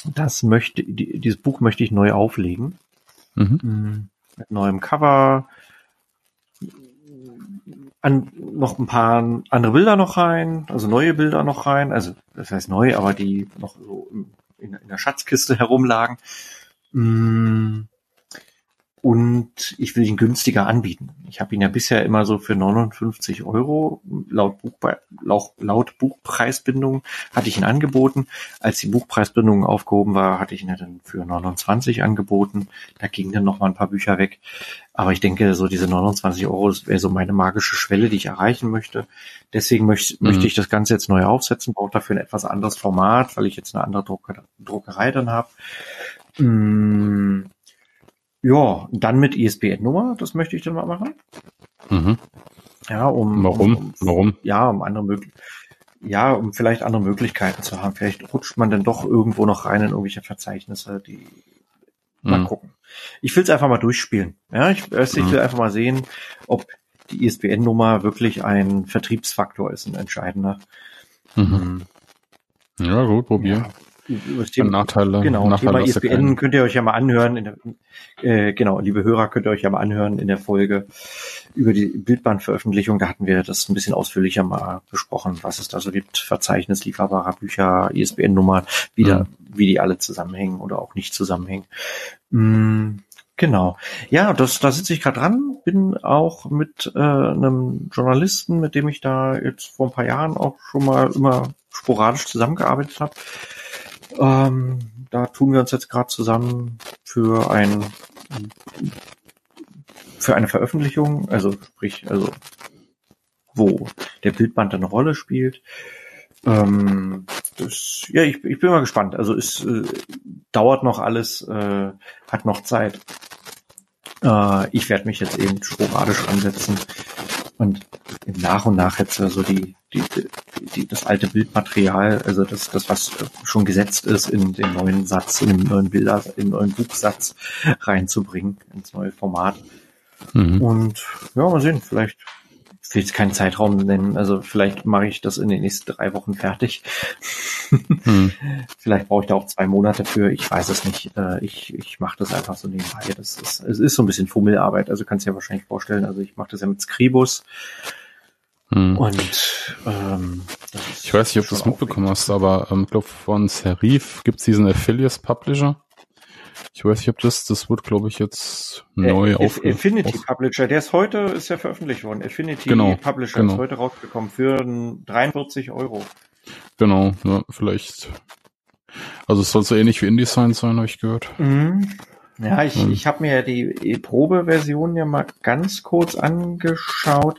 Das möchte, die, dieses Buch möchte ich neu auflegen. Mhm. mhm. Mit neuem Cover, an, noch ein paar andere Bilder noch rein, also neue Bilder noch rein, also das heißt neu, aber die noch so in, in der Schatzkiste herumlagen. Mm, und ich will ihn günstiger anbieten. Ich habe ihn ja bisher immer so für 59 Euro laut, Buchbe laut, Buchpreisbindung hatte ich ihn angeboten. Als die Buchpreisbindung aufgehoben war, hatte ich ihn ja dann für 29 angeboten. Da gingen dann noch mal ein paar Bücher weg. Aber ich denke, so diese 29 Euro wäre so meine magische Schwelle, die ich erreichen möchte. Deswegen möchte, mhm. möchte ich das Ganze jetzt neu aufsetzen, brauche dafür ein etwas anderes Format, weil ich jetzt eine andere Drucker, Druckerei dann habe. Mmh ja, dann mit ISBN-Nummer, das möchte ich dann mal machen. Mhm. Ja, um. Warum? Um, Warum? Ja, um andere Möglichkeiten. Ja, um vielleicht andere Möglichkeiten zu haben. Vielleicht rutscht man dann doch irgendwo noch rein in irgendwelche Verzeichnisse, die mhm. mal gucken. Ich will es einfach mal durchspielen. Ja, ich, ich mhm. will einfach mal sehen, ob die ISBN-Nummer wirklich ein Vertriebsfaktor ist, ein entscheidender. Mhm. Ja, gut, probieren. Ja Thema, Nachteile, genau, Nachteile Thema ISBN könnt ihr euch ja mal anhören. Der, äh, genau, liebe Hörer, könnt ihr euch ja mal anhören in der Folge über die Bildbandveröffentlichung. Da hatten wir das ein bisschen ausführlicher mal besprochen, was es da so gibt. Verzeichnis lieferbarer Bücher, ISBN-Nummer, wie, mhm. wie die alle zusammenhängen oder auch nicht zusammenhängen. Mhm. Genau. Ja, das, da sitze ich gerade dran, bin auch mit äh, einem Journalisten, mit dem ich da jetzt vor ein paar Jahren auch schon mal immer sporadisch zusammengearbeitet habe. Ähm, da tun wir uns jetzt gerade zusammen für ein für eine Veröffentlichung, also sprich, also wo der Bildband eine Rolle spielt. Ähm, das, ja, ich, ich bin mal gespannt. Also es äh, dauert noch alles, äh, hat noch Zeit. Äh, ich werde mich jetzt eben sporadisch ansetzen und nach und nach jetzt also die, die, die, das alte Bildmaterial, also das, das, was schon gesetzt ist, in den neuen Satz, in den neuen Bilder, in den neuen Buchsatz reinzubringen, ins neue Format. Mhm. Und ja, mal sehen, vielleicht will jetzt keinen Zeitraum nennen. Also vielleicht mache ich das in den nächsten drei Wochen fertig. Hm. vielleicht brauche ich da auch zwei Monate für. Ich weiß es nicht. Äh, ich ich mache das einfach so nebenbei. Das ist, es ist so ein bisschen Fummelarbeit. Also kannst du dir wahrscheinlich vorstellen. Also ich mache das ja mit Scribus. Hm. Und ähm, ich weiß nicht, ob du es mitbekommen hast, aber ähm, ich glaube von Serif gibt es diesen Affiliate Publisher. Ich weiß nicht, ob das, das wird, glaube ich, jetzt neu äh, auf. Affinity auf Publisher, der ist heute, ist ja veröffentlicht worden. Affinity genau, Publisher genau. ist heute rausgekommen für 43 Euro. Genau, ja, vielleicht. Also es soll so ähnlich wie InDesign sein, habe ich gehört. Mhm. Ja, ich, mhm. ich habe mir die Probeversion ja mal ganz kurz angeschaut.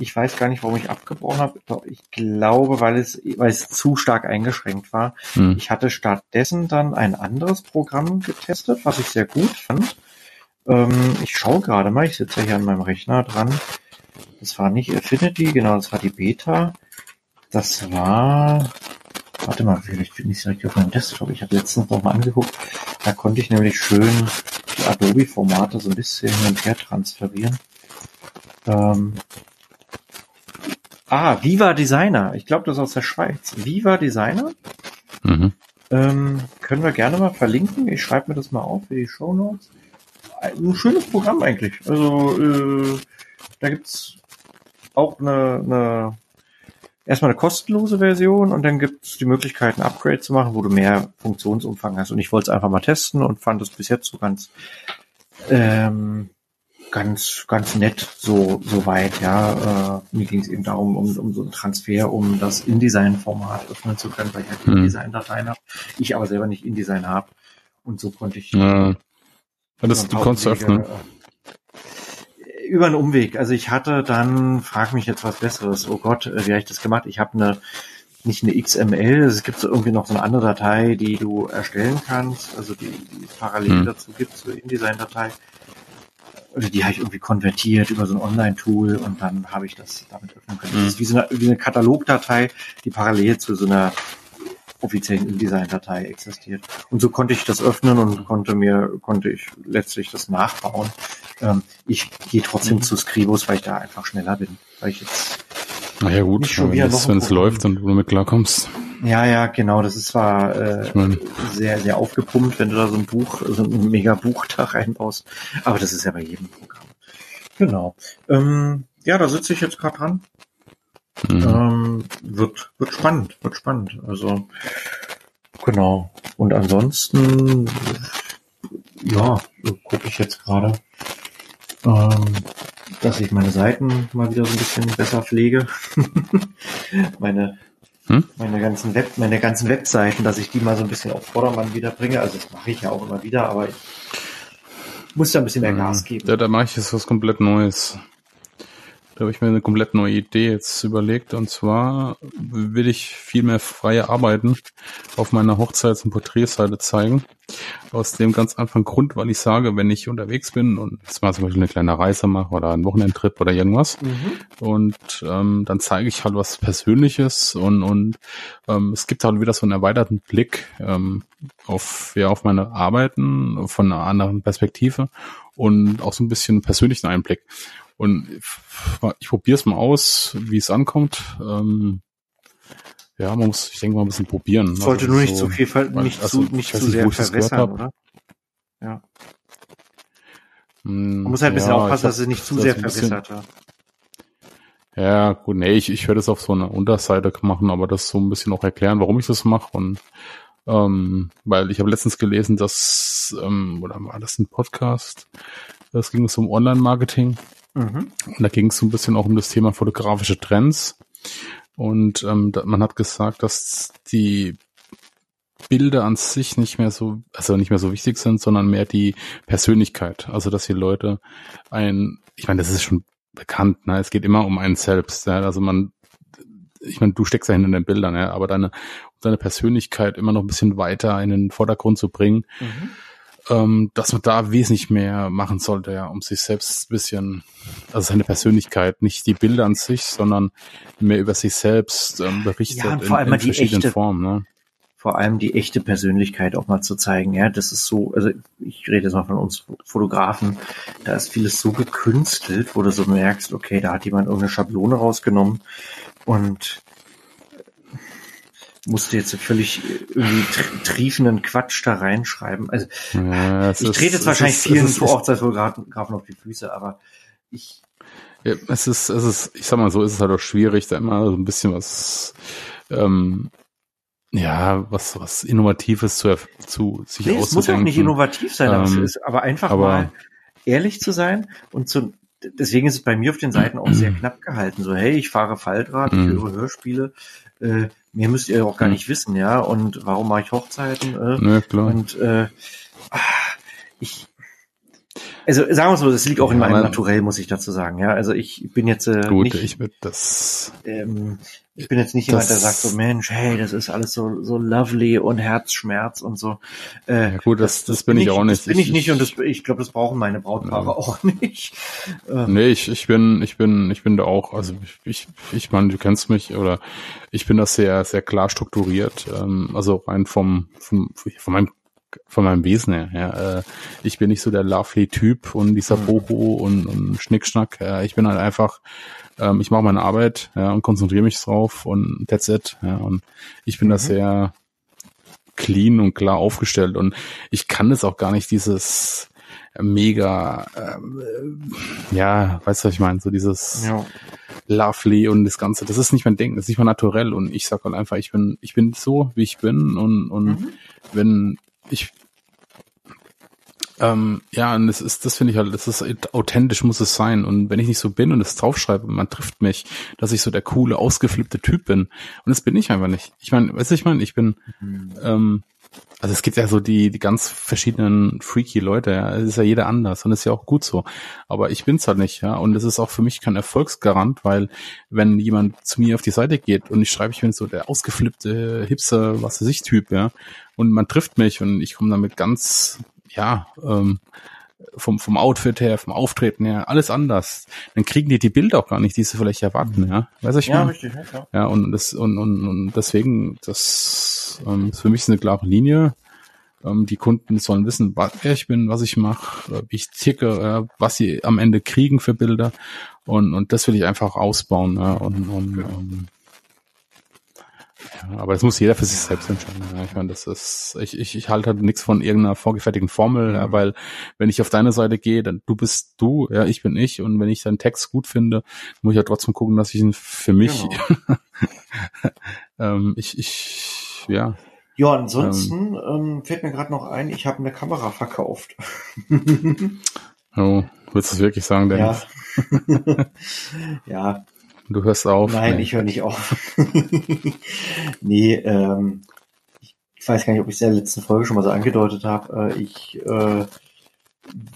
Ich weiß gar nicht, warum ich abgebrochen habe. Ich glaube, weil es, weil es zu stark eingeschränkt war. Hm. Ich hatte stattdessen dann ein anderes Programm getestet, was ich sehr gut fand. Ähm, ich schaue gerade mal, ich sitze hier an meinem Rechner dran. Das war nicht Affinity, genau, das war die Beta. Das war, warte mal, vielleicht finde ich es direkt auf meinem Desktop. Ich habe letztens noch mal angeguckt. Da konnte ich nämlich schön die Adobe-Formate so ein bisschen hin und her transferieren. Ähm, Ah, Viva Designer. Ich glaube, das ist aus der Schweiz. Viva Designer. Mhm. Ähm, können wir gerne mal verlinken. Ich schreibe mir das mal auf für die Show Notes. Ein schönes Programm eigentlich. Also äh, da gibt's auch eine, eine erstmal eine kostenlose Version und dann gibt's die Möglichkeit, ein Upgrade zu machen, wo du mehr Funktionsumfang hast. Und ich wollte es einfach mal testen und fand es bis jetzt so ganz ähm, ganz, ganz nett so, so weit, ja. Äh, mir ging es eben darum, um, um so einen Transfer, um das InDesign-Format öffnen zu können, weil ich halt mhm. InDesign-Dateien habe. Ich aber selber nicht InDesign habe. Und so konnte ich. Ja. Das, du konntest öffnen. Äh, über einen Umweg. Also ich hatte dann, frag mich jetzt was Besseres. Oh Gott, äh, wie habe ich das gemacht? Ich habe eine nicht eine XML, es gibt so irgendwie noch so eine andere Datei, die du erstellen kannst, also die, die parallel hm. dazu gibt zur InDesign-Datei oder die habe ich irgendwie konvertiert über so ein Online-Tool und dann habe ich das damit öffnen können. Mhm. Das ist wie so eine, wie eine Katalogdatei, die parallel zu so einer offiziellen InDesign-Datei existiert. Und so konnte ich das öffnen und konnte mir, konnte ich letztlich das nachbauen. Ähm, ich gehe trotzdem mhm. zu Scribus, weil ich da einfach schneller bin. Weil ich jetzt naja gut, wenn es läuft und du damit klarkommst. Ja, ja, genau. Das ist zwar äh, sehr, sehr aufgepumpt, wenn du da so ein Buch, so ein mega Buch da reinbaust. Aber das ist ja bei jedem Programm. Genau. Ähm, ja, da sitze ich jetzt gerade dran. Mhm. Ähm, wird, wird spannend, wird spannend. Also, genau. Und ansonsten, ja, gucke ich jetzt gerade, ähm, dass ich meine Seiten mal wieder so ein bisschen besser pflege. meine hm? meine ganzen Web, meine ganzen Webseiten, dass ich die mal so ein bisschen auf Vordermann wieder bringe. Also das mache ich ja auch immer wieder, aber ich muss da ein bisschen mehr hm. Gas geben. Ja, da mache ich jetzt was komplett Neues. Da habe ich mir eine komplett neue Idee jetzt überlegt. Und zwar will ich viel mehr freie Arbeiten auf meiner Hochzeits- und Porträtseite zeigen. Aus dem ganz einfachen Grund, weil ich sage, wenn ich unterwegs bin und jetzt mal zum Beispiel eine kleine Reise mache oder einen Wochenendtrip oder irgendwas mhm. und ähm, dann zeige ich halt was Persönliches und, und ähm, es gibt halt wieder so einen erweiterten Blick ähm, auf, ja, auf meine Arbeiten von einer anderen Perspektive und auch so ein bisschen persönlichen Einblick. Und ich probiere es mal aus, wie es ankommt. Ähm, ja, man muss, ich denke mal, ein bisschen probieren. Sollte also nur nicht so, zu viel, weil, nicht also, zu, nicht zu sehr nicht, verwässern, oder? Ja. Hm, man muss halt ein bisschen ja, aufpassen, dass es nicht zu sehr verwässert wird. Ja, gut, nee, ich, ich werde es auf so einer Unterseite machen, aber das so ein bisschen auch erklären, warum ich das mache und ähm, weil ich habe letztens gelesen, dass, ähm, oder war das ein Podcast? Das ging es um Online-Marketing Mhm. Und da ging es so ein bisschen auch um das Thema fotografische Trends. Und ähm, man hat gesagt, dass die Bilder an sich nicht mehr so, also nicht mehr so wichtig sind, sondern mehr die Persönlichkeit. Also dass die Leute ein, ich meine, das ist schon bekannt, ne? Es geht immer um einen selbst. Ja? Also man, ich meine, du steckst ja hinter den Bildern, ja, aber deine, deine Persönlichkeit immer noch ein bisschen weiter in den Vordergrund zu bringen. Mhm ähm, dass man da wesentlich mehr machen sollte, ja, um sich selbst ein bisschen, also seine Persönlichkeit, nicht die Bilder an sich, sondern mehr über sich selbst ähm, berichtet ja, vor allem in, in verschiedenen echte, Formen. Ne? vor allem die echte Persönlichkeit auch mal zu zeigen. Ja, das ist so, also ich rede jetzt mal von uns Fotografen, da ist vieles so gekünstelt, wo du so merkst, okay, da hat jemand irgendeine Schablone rausgenommen und musste jetzt völlig irgendwie triefenden Quatsch da reinschreiben. Also ja, ich trete jetzt wahrscheinlich ist, vielen Vorortzeitfotografen auf die Füße, aber ich ja, es ist, es ist, ich sag mal so, ist es halt auch schwierig, da immer so ein bisschen was, ähm, ja, was, was Innovatives zu, zu sich nee, auszudenken. Es muss auch nicht innovativ sein, aber, ähm, ist, aber einfach aber, mal ehrlich zu sein und zu, deswegen ist es bei mir auf den Seiten auch sehr knapp gehalten. So, hey, ich fahre Faltrad, ich mhm. höre Hörspiele, äh, mehr müsst ihr auch gar mhm. nicht wissen, ja. Und warum mache ich Hochzeiten? Äh, ja, klar. Und äh, ah, ich, also sagen wir so, das liegt auch in meinem Naturell, muss ich dazu sagen. Ja, also ich bin jetzt äh, gut, nicht, ich würde das. Ähm, ich bin jetzt nicht jemand, der sagt so, Mensch, hey, das ist alles so so lovely und Herzschmerz und so. Äh, ja gut, das, das, das bin, ich auch nicht. Das bin ich, ich nicht und das, ich glaube, das brauchen meine Brautpaare ja. auch nicht. Ähm, nee, ich, ich bin, ich bin, ich bin da auch, also ich, ich, ich meine, du kennst mich oder ich bin das sehr, sehr klar strukturiert. Ähm, also rein vom, vom, von meinem von meinem Wesen her. Ja. Äh, ich bin nicht so der lovely Typ und dieser mhm. Boho und, und Schnickschnack. Äh, ich bin halt einfach, ähm, ich mache meine Arbeit ja, und konzentriere mich drauf und that's it. Ja. Und ich bin mhm. da sehr clean und klar aufgestellt und ich kann das auch gar nicht dieses mega, ähm, ja, weißt du, was ich meine, so dieses ja. lovely und das Ganze, das ist nicht mein Denken, das ist nicht mein Naturell und ich sag halt einfach, ich bin, ich bin so, wie ich bin und, und mhm. wenn ich ähm, ja, und das ist, das finde ich halt, das ist authentisch muss es sein. Und wenn ich nicht so bin und es draufschreibe, man trifft mich, dass ich so der coole, ausgeflippte Typ bin. Und das bin ich einfach nicht. Ich meine, weißt du, ich meine, ich bin, mhm. ähm, also es gibt ja so die, die ganz verschiedenen freaky Leute, ja. Es ist ja jeder anders und ist ja auch gut so. Aber ich bin's halt nicht, ja. Und es ist auch für mich kein Erfolgsgarant, weil wenn jemand zu mir auf die Seite geht und ich schreibe, ich bin so der ausgeflippte Hipster, was weiß ich, Typ, ja. Und man trifft mich und ich komme damit ganz, ja, ähm, vom, vom Outfit her, vom Auftreten her, alles anders. Dann kriegen die die Bilder auch gar nicht, die sie vielleicht erwarten, ja. Weiß ich ja, richtig, ja. Ja, und das, und, und, und deswegen, das ähm, ist für mich eine klare Linie. Ähm, die Kunden sollen wissen, wer ich bin, was ich mache, wie ich ticke, äh, was sie am Ende kriegen für Bilder. Und, und das will ich einfach ausbauen, ja, und, und, ähm, ja, aber das muss jeder für sich selbst entscheiden. Ich meine, das ist, ich, ich, ich halte halt nichts von irgendeiner vorgefertigten Formel, ja, weil wenn ich auf deine Seite gehe, dann du bist du, ja, ich bin ich und wenn ich deinen Text gut finde, muss ich ja trotzdem gucken, dass ich ihn für mich, genau. ähm, ich, ich, ja. Ja, ansonsten ähm, ähm, fällt mir gerade noch ein, ich habe eine Kamera verkauft. oh, willst du es wirklich sagen, Dennis? Ja. ja, Du hörst auf. Nein, nee. ich höre nicht auf. nee, ähm, ich weiß gar nicht, ob ich es in der letzten Folge schon mal so angedeutet habe. Äh, ich äh,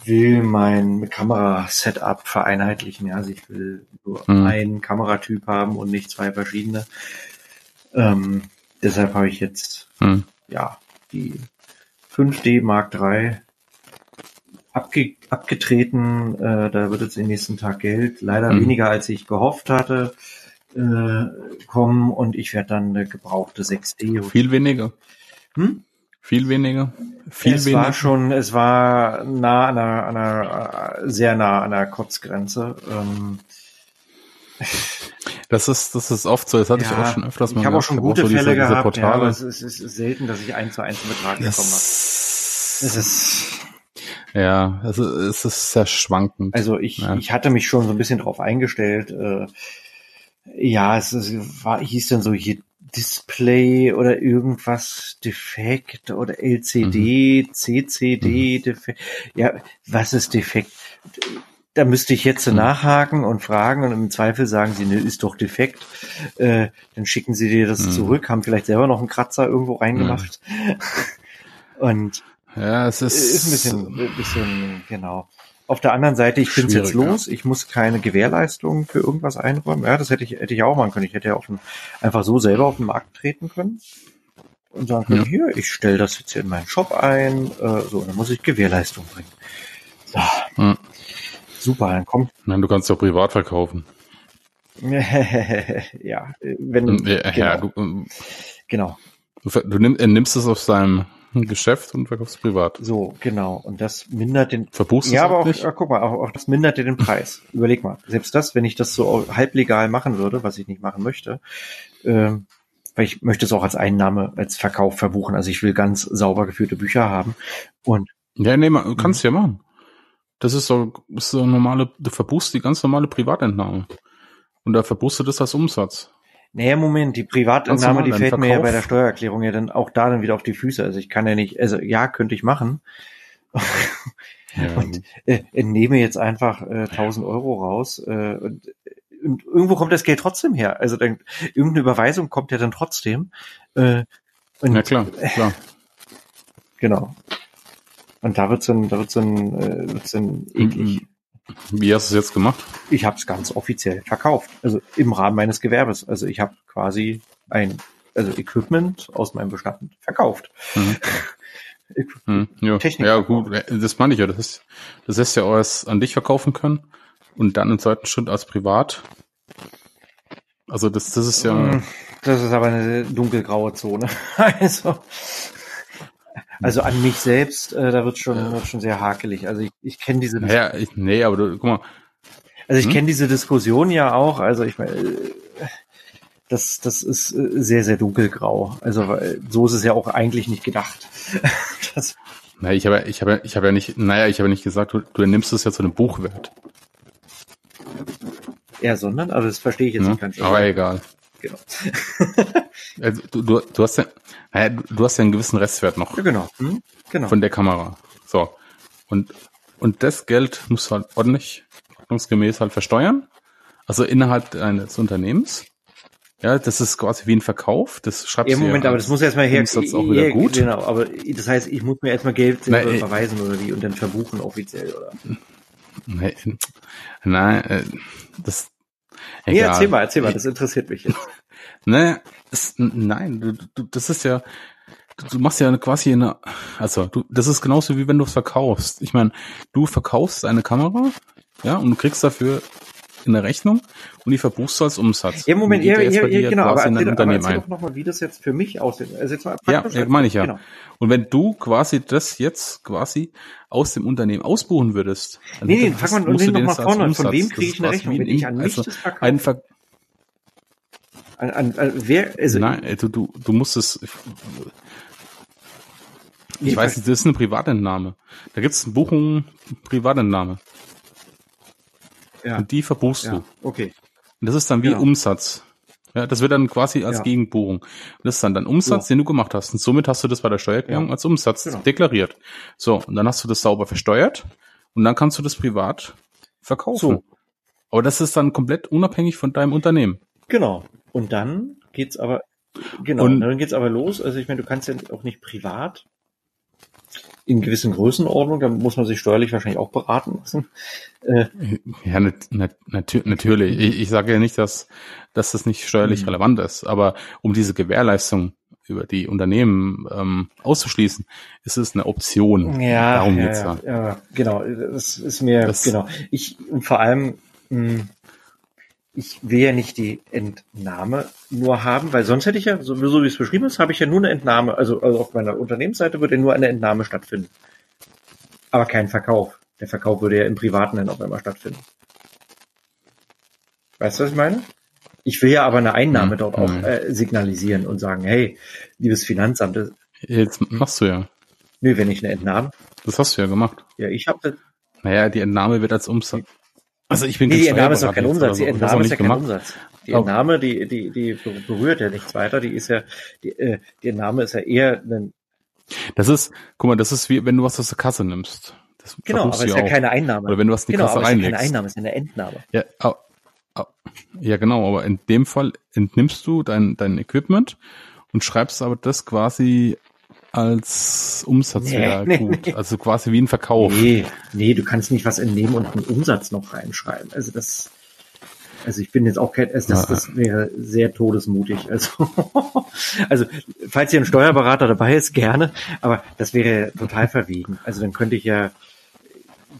will mein Kamera-Setup vereinheitlichen. Ja? Also ich will nur hm. einen Kameratyp haben und nicht zwei verschiedene. Ähm, deshalb habe ich jetzt hm. ja die 5D Mark III abge abgetreten. Äh, da wird jetzt den nächsten Tag Geld, leider mhm. weniger als ich gehofft hatte, äh, kommen und ich werde dann eine gebrauchte 6D. Viel weniger. Hm? Viel weniger. Viel es weniger. war schon, es war nah an einer, an einer sehr nah an der Kotzgrenze. Ähm, das ist, das ist oft so. Das hatte ja, ich auch schon öfters mal. Ich habe auch schon gute auch so Fälle diese, gehabt, diese ja, aber es ist, es ist selten, dass ich eins zu eins einen Betrag bekomme. Es ist ja, es ist, es ist sehr schwankend. Also ich, ja. ich hatte mich schon so ein bisschen drauf eingestellt. Äh, ja, es ist, war, hieß dann so hier Display oder irgendwas defekt oder LCD, mhm. CCD mhm. defekt. Ja, was ist defekt? Da müsste ich jetzt mhm. nachhaken und fragen und im Zweifel sagen sie, ne, ist doch defekt. Äh, dann schicken sie dir das mhm. zurück, haben vielleicht selber noch einen Kratzer irgendwo reingemacht. Mhm. und ja, es ist, ist ein bisschen, ein bisschen, genau. Auf der anderen Seite, ich bin's jetzt los, ich muss keine Gewährleistung für irgendwas einräumen. Ja, das hätte ich, hätte ich auch machen können. Ich hätte ja auf den, einfach so selber auf den Markt treten können und sagen können, ja. hier, ich stelle das jetzt hier in meinen Shop ein, äh, so, dann muss ich Gewährleistung bringen. So. Ja. Super, dann kommt. Nein, du kannst doch privat verkaufen. ja, wenn, ja, genau. Ja, du, genau. Du, nimm, nimmst es aus seinem Geschäft und verkaufst privat. So, genau. Und das mindert den. Verbuchst ja, aber auch, nicht? äh, guck mal, auch, auch das mindert dir den Preis. Überleg mal. Selbst das, wenn ich das so halblegal machen würde, was ich nicht machen möchte, ähm, weil ich möchte es auch als Einnahme, als Verkauf verbuchen. Also ich will ganz sauber geführte Bücher haben. Und Ja, nee, man, kannst du ja machen. Das ist so, ist so normale, du verbuchst die ganz normale Privatentnahme. Und da verbuchst du das als Umsatz. Naja, Moment, die Privatentnahme, normal, die fällt mir ja Verkauf. bei der Steuererklärung ja dann auch da dann wieder auf die Füße. Also ich kann ja nicht, also ja, könnte ich machen. Ja, und äh, entnehme jetzt einfach äh, 1000 Euro raus äh, und, und irgendwo kommt das Geld trotzdem her. Also dann, irgendeine Überweisung kommt ja dann trotzdem. Äh, und ja klar, klar. genau. Und da wird's dann, da wird's dann, äh, wird's dann eklig. Mhm. Wie hast du es jetzt gemacht? Ich habe es ganz offiziell verkauft. Also im Rahmen meines Gewerbes. Also ich habe quasi ein also Equipment aus meinem Bestand verkauft. Mhm. Hm, ja. Technik ja, gut, das meine ich ja. Das ist, das du ja auch erst an dich verkaufen können und dann im zweiten Schritt als privat. Also das, das ist ja, Mm, Das ist aber eine dunkelgraue Zone. Also, also an mich selbst, äh, da wird schon, wird schon sehr hakelig. Also ich, ich kenne diese, naja, ich, nee, aber du, guck mal, also ich hm? kenne diese Diskussion ja auch. Also ich meine, äh, das, das ist äh, sehr, sehr dunkelgrau. Also so ist es ja auch eigentlich nicht gedacht. Das, naja, ich habe, ich habe, ich habe ja nicht, naja, ich habe nicht gesagt, du, du nimmst es ja zu einem Buchwert. ja, sondern, also das verstehe ich jetzt Ne? nicht ganz. Aber egal. genau. Also, du, du, du hast ja, naja, du, hast ja einen gewissen Restwert noch Ja, genau. Hm? Genau. von der Kamera. So. Und, und das Geld musst du halt ordentlich, ordnungsgemäß halt versteuern. Also innerhalb deines Unternehmens. Ja, das ist quasi wie ein Verkauf. Das schreibst Ja, du Moment, ja aber das muss erstmal her. Umsatz auch wieder ja, gut. Genau, aber das heißt, ich muss mir erstmal Geld Na, äh, überweisen oder wie und dann verbuchen offiziell, oder? Nee, nein, äh, das. Nee, egal. erzähl mal, erzähl mal, das interessiert mich jetzt. Ne, es, nein, du, du, das ist ja, du, du machst ja quasi eine, also du, das ist genauso wie wenn du es verkaufst. Ich meine, du verkaufst eine Kamera, ja, und du kriegst dafür eine Rechnung und die verbuchst du als Umsatz. Ja, Moment, ja, ja, ja, genau, aber in erzähl, aber erzähl doch nochmal, wie das jetzt für mich aussieht. Also jetzt mal Ja, ja meine ich ja. Genau. Und wenn du quasi das jetzt quasi aus dem Unternehmen ausbuchen würdest, dann Nee, nee, fang mal- musst nee, du noch mal vorne. Von wem kriege ich eine Rechnung, wenn ein- ich an mich also das verkaufe? An, an, an, wer, also, Nein, du, du, du musst es. Ich Nee, weiß nicht, das ist eine Privatentnahme. Da gibt es Buchungen, Privatentnahme. ja, Und die verbuchst ja, du. okay. Und das ist dann wie Genau. Umsatz. Ja, das wird dann quasi als Ja. Gegenbuchung. Das ist dann dein Umsatz, So. den du gemacht hast. Und somit hast du das bei der Steuererklärung Ja. als Umsatz Genau. deklariert. So, und dann hast du das sauber versteuert und dann kannst du das privat verkaufen. So, Aber das ist dann komplett unabhängig von deinem Unternehmen. Genau. Und dann geht's aber, genau, Und- dann geht's aber los. Also ich meine, du kannst ja auch nicht privat in gewissen Größenordnungen, da muss man sich steuerlich wahrscheinlich auch beraten lassen. Äh, Ja, nat nat natür natürlich. Ich, ich sage ja nicht, dass, dass das nicht steuerlich Mhm. relevant ist, aber um diese Gewährleistung über die Unternehmen ähm, auszuschließen, ist es eine Option. Ja, Darum ja, geht's ja, ja. ja, genau. Das ist mir, Das- genau. Ich, und vor allem, mh, ich will ja nicht die Entnahme nur haben, weil sonst hätte ich ja, so, so wie es beschrieben ist, habe ich ja nur eine Entnahme, also, also auf meiner Unternehmensseite würde ja nur eine Entnahme stattfinden. Aber kein Verkauf. Der Verkauf würde ja im Privaten dann auf einmal stattfinden. Weißt du, was ich meine? Ich will ja aber eine Einnahme Hm, dort auch hm. äh, signalisieren und sagen, hey, liebes Finanzamt, das, Jetzt machst du ja. nö, wenn ich eine Entnahme, Das hast du ja gemacht. ja, ich habe das, Naja, die Entnahme wird als Umsatz. Also ich bin Nee, die Entnahme ist doch kein Umsatz. Die jetzt oder so. Entnahme Ich ist ja kein Umsatz. Die Oh. Entnahme, die, die, die berührt ja nichts weiter. Die ist ja, die, äh, die Entnahme ist ja eher ein. Das ist, guck mal, das ist wie, wenn du was aus der Kasse nimmst. Das genau, aber du ist ja auch. keine Einnahme. Oder wenn du was in die genau, Kasse aber ist ja keine reinlegst. Einnahme, ist ja eine Entnahme. Ja, au, au, ja, genau, aber in dem Fall entnimmst du dein, dein Equipment und schreibst aber das quasi als Umsatzwert Nee, nee, gut. nee. Also quasi wie ein Verkauf. Nee, nee, du kannst nicht was entnehmen und einen Umsatz noch reinschreiben. Also das, also ich bin jetzt auch kein, also das, das wäre sehr todesmutig. Also, also falls hier ein Steuerberater dabei ist, gerne, aber das wäre total verwegen. Also dann könnte ich ja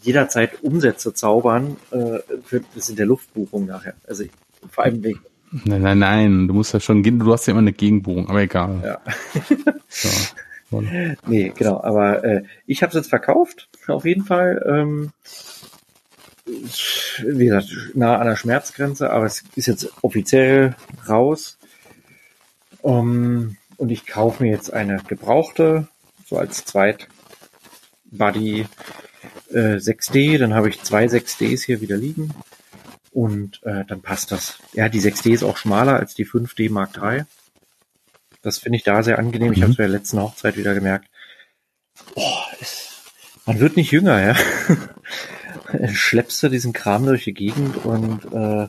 jederzeit Umsätze zaubern, äh, für, das in der Luftbuchung nachher. Also ich, vor allem wegen, Nein, nein, nein, du musst ja schon gehen, du hast ja immer eine Gegenbogen, aber egal. Ja. ja. Nee, genau, aber äh, ich habe es jetzt verkauft, auf jeden Fall. Ähm, wie gesagt, nah an der Schmerzgrenze, aber es ist jetzt offiziell raus. Um, und ich kaufe mir jetzt eine gebrauchte, so als Zweit Buddy äh, 6D, dann habe ich zwei 6Ds hier wieder liegen und äh, dann passt das. Ja, die 6D ist auch schmaler als die 5D Mark III. Das finde ich da sehr angenehm. Mhm. Ich habe es bei der letzten Hochzeit wieder gemerkt. Oh, es, man wird nicht jünger, ja. Schleppst du diesen Kram durch die Gegend und äh,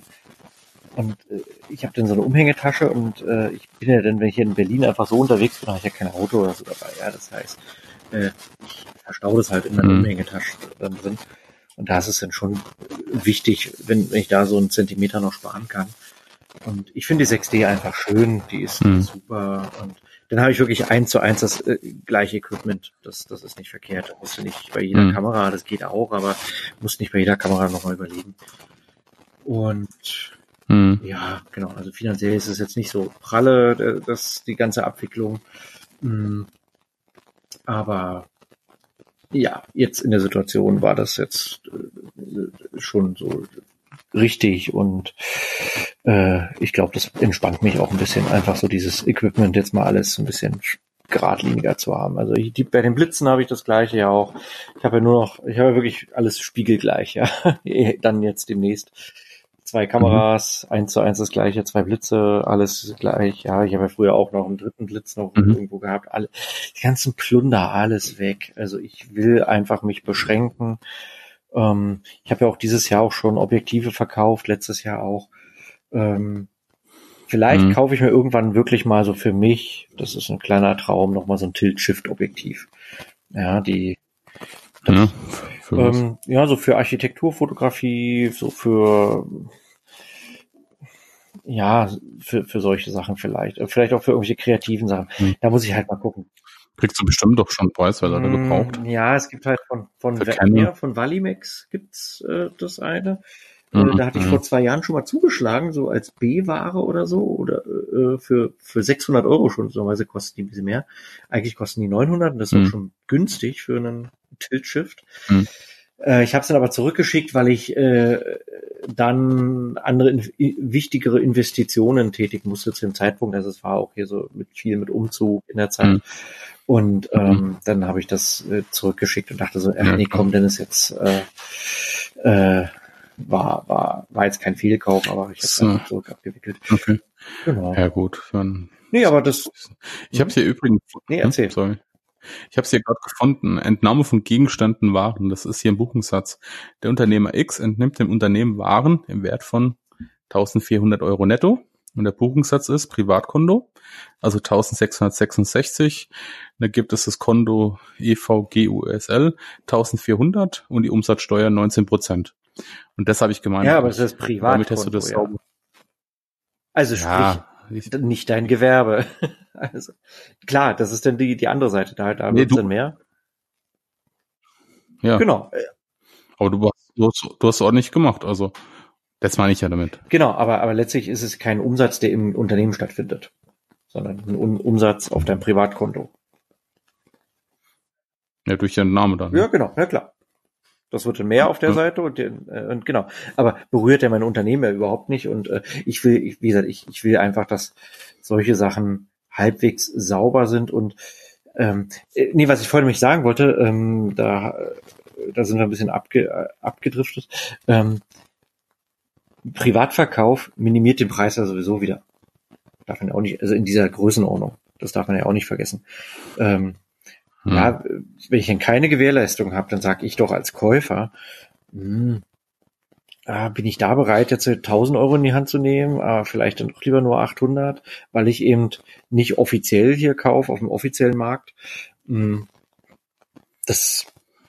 und äh, ich habe dann so eine Umhängetasche und äh, ich bin ja dann, wenn ich hier in Berlin einfach so unterwegs bin, habe ich ja kein Auto oder so dabei. Ja, das heißt, äh, ich verstaue das halt in meiner mhm. Umhängetasche dann drin. Und da ist es dann schon wichtig, wenn, wenn ich da so einen Zentimeter noch sparen kann. Und ich finde die 6D einfach schön, die ist mhm. super. Und dann habe ich wirklich eins zu eins das äh, gleiche Equipment. Das, das ist nicht verkehrt. Da musst du nicht bei jeder mhm. Kamera, das geht auch, aber musst nicht bei jeder Kamera nochmal überlegen. Und mhm. ja, genau, also finanziell ist es jetzt nicht so pralle, äh, das, die ganze Abwicklung. Mhm. Aber ja, jetzt in der Situation war das jetzt äh, schon so richtig und äh, ich glaube, das entspannt mich auch ein bisschen, einfach so dieses Equipment jetzt mal alles ein bisschen geradliniger zu haben. Also ich, die, bei den Blitzen habe ich das gleiche ja auch. Ich habe ja nur noch, ich habe ja wirklich alles spiegelgleich, ja. Dann jetzt demnächst zwei Kameras, mhm. eins zu eins das gleiche, zwei Blitze, alles gleich. Ja, ich habe ja früher auch noch einen dritten Blitz noch mhm. irgendwo gehabt. Alle, die ganzen Plunder, alles weg. Also ich will einfach mich beschränken. Ähm, ich habe ja auch dieses Jahr auch schon Objektive verkauft, letztes Jahr auch. Ähm, vielleicht mhm. kaufe ich mir irgendwann wirklich mal so für mich, das ist ein kleiner Traum, nochmal so ein Tilt-Shift-Objektiv. Ja, die das, ja, ähm, ja, so für Architekturfotografie, so für ja, für, für solche Sachen vielleicht. Vielleicht auch für irgendwelche kreativen Sachen. Hm. Da muss ich halt mal gucken. Kriegst du bestimmt doch schon Preiswerte mm, gebraucht. Ja, es gibt halt von, von, ja, von Valimex gibt's äh, das eine. Mhm. Da hatte ich vor zwei Jahren schon mal zugeschlagen, so als B-Ware oder so, oder äh, für, für 600 Euro schon, so weise kosten die ein bisschen mehr. Eigentlich kosten die 900 und das ist mhm. auch schon günstig für einen Tilt-Shift. Mhm. Äh, ich habe es dann aber zurückgeschickt, weil ich äh, dann andere in, wichtigere Investitionen tätigen musste zu dem Zeitpunkt. Also es war auch hier so mit viel mit Umzug in der Zeit. Mhm. Und ähm, mhm. dann habe ich das äh, zurückgeschickt und dachte so, äh, nee, komm, denn ist jetzt äh, äh, war, war, war jetzt kein Fehlkauf, aber ich habe es so. zurück abgewickelt. Okay. Genau. Ja, gut. Dann nee, aber das. Ich habe es hier übrigens. Nee, erzähl. Sorry. Ich habe es hier gerade gefunden. Entnahme von Gegenständen Waren. Das ist hier ein Buchungssatz. Der Unternehmer X entnimmt dem Unternehmen Waren im Wert von 1400 Euro netto. Und der Buchungssatz ist Privatkonto, also 1666. Da gibt es das Konto EVGUSL 1400 und die Umsatzsteuer 19 Prozent. Und das habe ich gemeint. Ja, aber es ist privat. Damit hast du das ja. Also ja, sprich, nicht dein Gewerbe. also, klar, das ist dann die, die andere Seite. Da, da nee, wird dann mehr. Ja. Genau. Aber du hast, du hast, du hast auch nicht gemacht. Also, das meine ich ja damit. Genau, aber, aber letztlich ist es kein Umsatz, der im Unternehmen stattfindet, sondern ein Umsatz auf deinem Privatkonto. Ja, durch den Namen dann. Ja, genau, ja klar. Das wird dann mehr auf der ja. Seite und, den, äh, und genau. Aber berührt ja mein Unternehmen ja überhaupt nicht. Und äh, ich will, ich, wie gesagt, ich, ich will einfach, dass solche Sachen halbwegs sauber sind und ähm, äh, nee, was ich vorhin nämlich sagen wollte, ähm, da, da sind wir ein bisschen abge, äh, abgedriftet. Ähm, Privatverkauf minimiert den Preis ja sowieso wieder. Darf man ja auch nicht, also in dieser Größenordnung. Das darf man ja auch nicht vergessen. Ähm, hm. Ja, wenn ich dann keine Gewährleistung habe, dann sage ich doch als Käufer, hm, äh, bin ich da bereit, jetzt 1000 Euro in die Hand zu nehmen, äh, vielleicht dann doch lieber nur 800, weil ich eben nicht offiziell hier kaufe, auf dem offiziellen Markt. Hm, das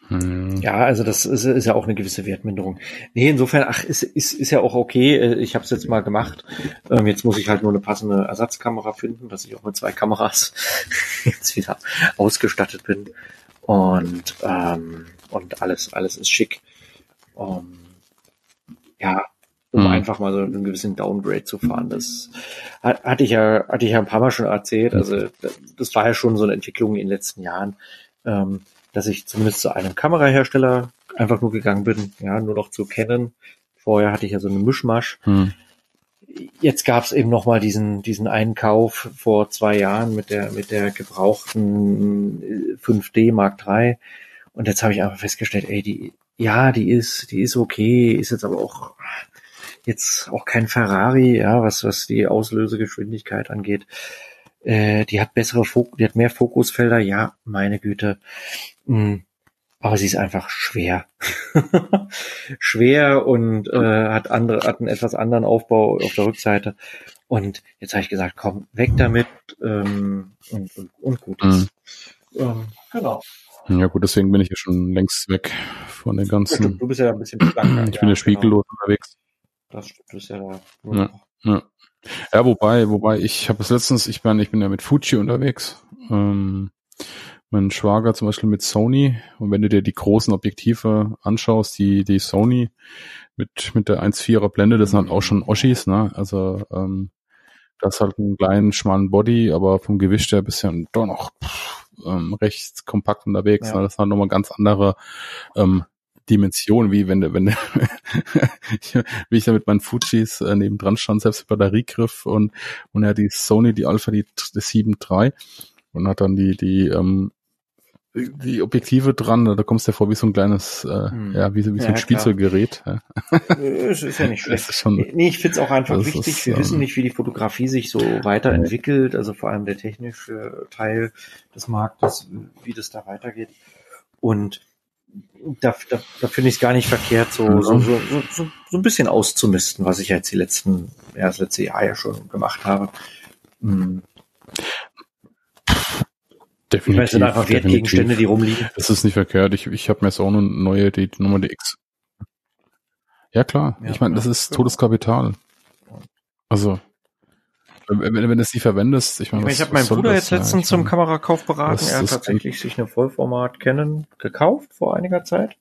hm. Ja, also das ist, ist, ja auch eine gewisse Wertminderung. Nee, insofern, ach, ist, ist, ist ja auch okay. Äh, ich habe es jetzt mal gemacht. Ähm, jetzt muss ich halt nur eine passende Ersatzkamera finden, dass ich auch mit zwei Kameras jetzt wieder ausgestattet bin. Und, ähm, und alles, alles ist schick. Um, ja, um mhm. einfach mal so einen gewissen Downgrade zu fahren. Das hatte ich ja, hatte ich ja ein paar Mal schon erzählt. Also das war ja schon so eine Entwicklung in den letzten Jahren, ähm, dass ich zumindest zu einem Kamerahersteller einfach nur gegangen bin, ja, nur noch zu kennen. Vorher hatte ich ja so einen Mischmasch. Mhm. Jetzt gab es eben noch mal diesen diesen Einkauf vor zwei Jahren mit der mit der gebrauchten 5D Mark III und jetzt habe ich einfach festgestellt, ey, die ja, die ist die ist okay, ist jetzt aber auch jetzt auch kein Ferrari, ja, was was die Auslösegeschwindigkeit angeht. Äh, die hat bessere Fokus, die hat mehr Fokusfelder, ja, meine Güte. Mhm aber sie ist einfach schwer. schwer und äh, hat andere, hat einen etwas anderen Aufbau auf der Rückseite. Und jetzt habe ich gesagt, komm, weg damit ähm, und, und, und gut ist. Mhm. Ähm, genau. Ja gut, deswegen bin ich ja schon längst weg von den ganzen. Ja, du bist ja ein bisschen schlanker. ich bin ja spiegellos genau. unterwegs. Das stimmt, du bist ja da. Ja, ja. ja, wobei, wobei ich habe es letztens, ich bin, ich bin ja mit Fuji unterwegs. Ähm, mein Schwager zum Beispiel mit Sony. Und wenn du dir die großen Objektive anschaust, die, die Sony mit, mit der 1,4er Blende, das sind halt auch schon Oschis, ne? Also, ähm, das halt einen kleinen, schmalen Body, aber vom Gewicht her bisschen doch noch pff, ähm, recht kompakt unterwegs. Ja. Ne? Das hat nochmal ganz andere ähm, Dimension, wie wenn, wenn wie ich da mit meinen Fujis äh, neben dran stand, selbst Batteriegriff und und er die Sony, die Alpha, die, die 7 III und hat dann die die ähm, die Objektive dran, da kommst du ja vor wie so ein kleines, äh, hm. ja, wie, wie so ein ja, Spielzeuggerät. Ja. Es ist ja nicht schlecht. Schon, nee, ich find's auch einfach wichtig. Ist, Wir ähm, wissen nicht, wie die Fotografie sich so weiterentwickelt, also vor allem der technische Teil des Marktes, wie das da weitergeht. Und da, da, da finde ich es gar nicht verkehrt, so, mhm. so, so, so, so ein bisschen auszumisten, was ich jetzt die letzten, ja, das letzte Jahr ja schon gemacht habe. Hm. Definitiv. Ich meine, es sind einfach Wertgegenstände, die rumliegen. Das ist nicht verkehrt. Ich, ich habe mir jetzt auch eine neue, die Nummer die X. Ja klar. Ja, ich meine, das ist Todeskapital. Also, wenn, wenn, wenn du es nicht verwendest, ich meine, ich, mein, ich habe meinen Bruder jetzt letztens zum Kamerakauf beraten. Er hat tatsächlich sich eine Vollformat Canon gekauft vor einiger Zeit.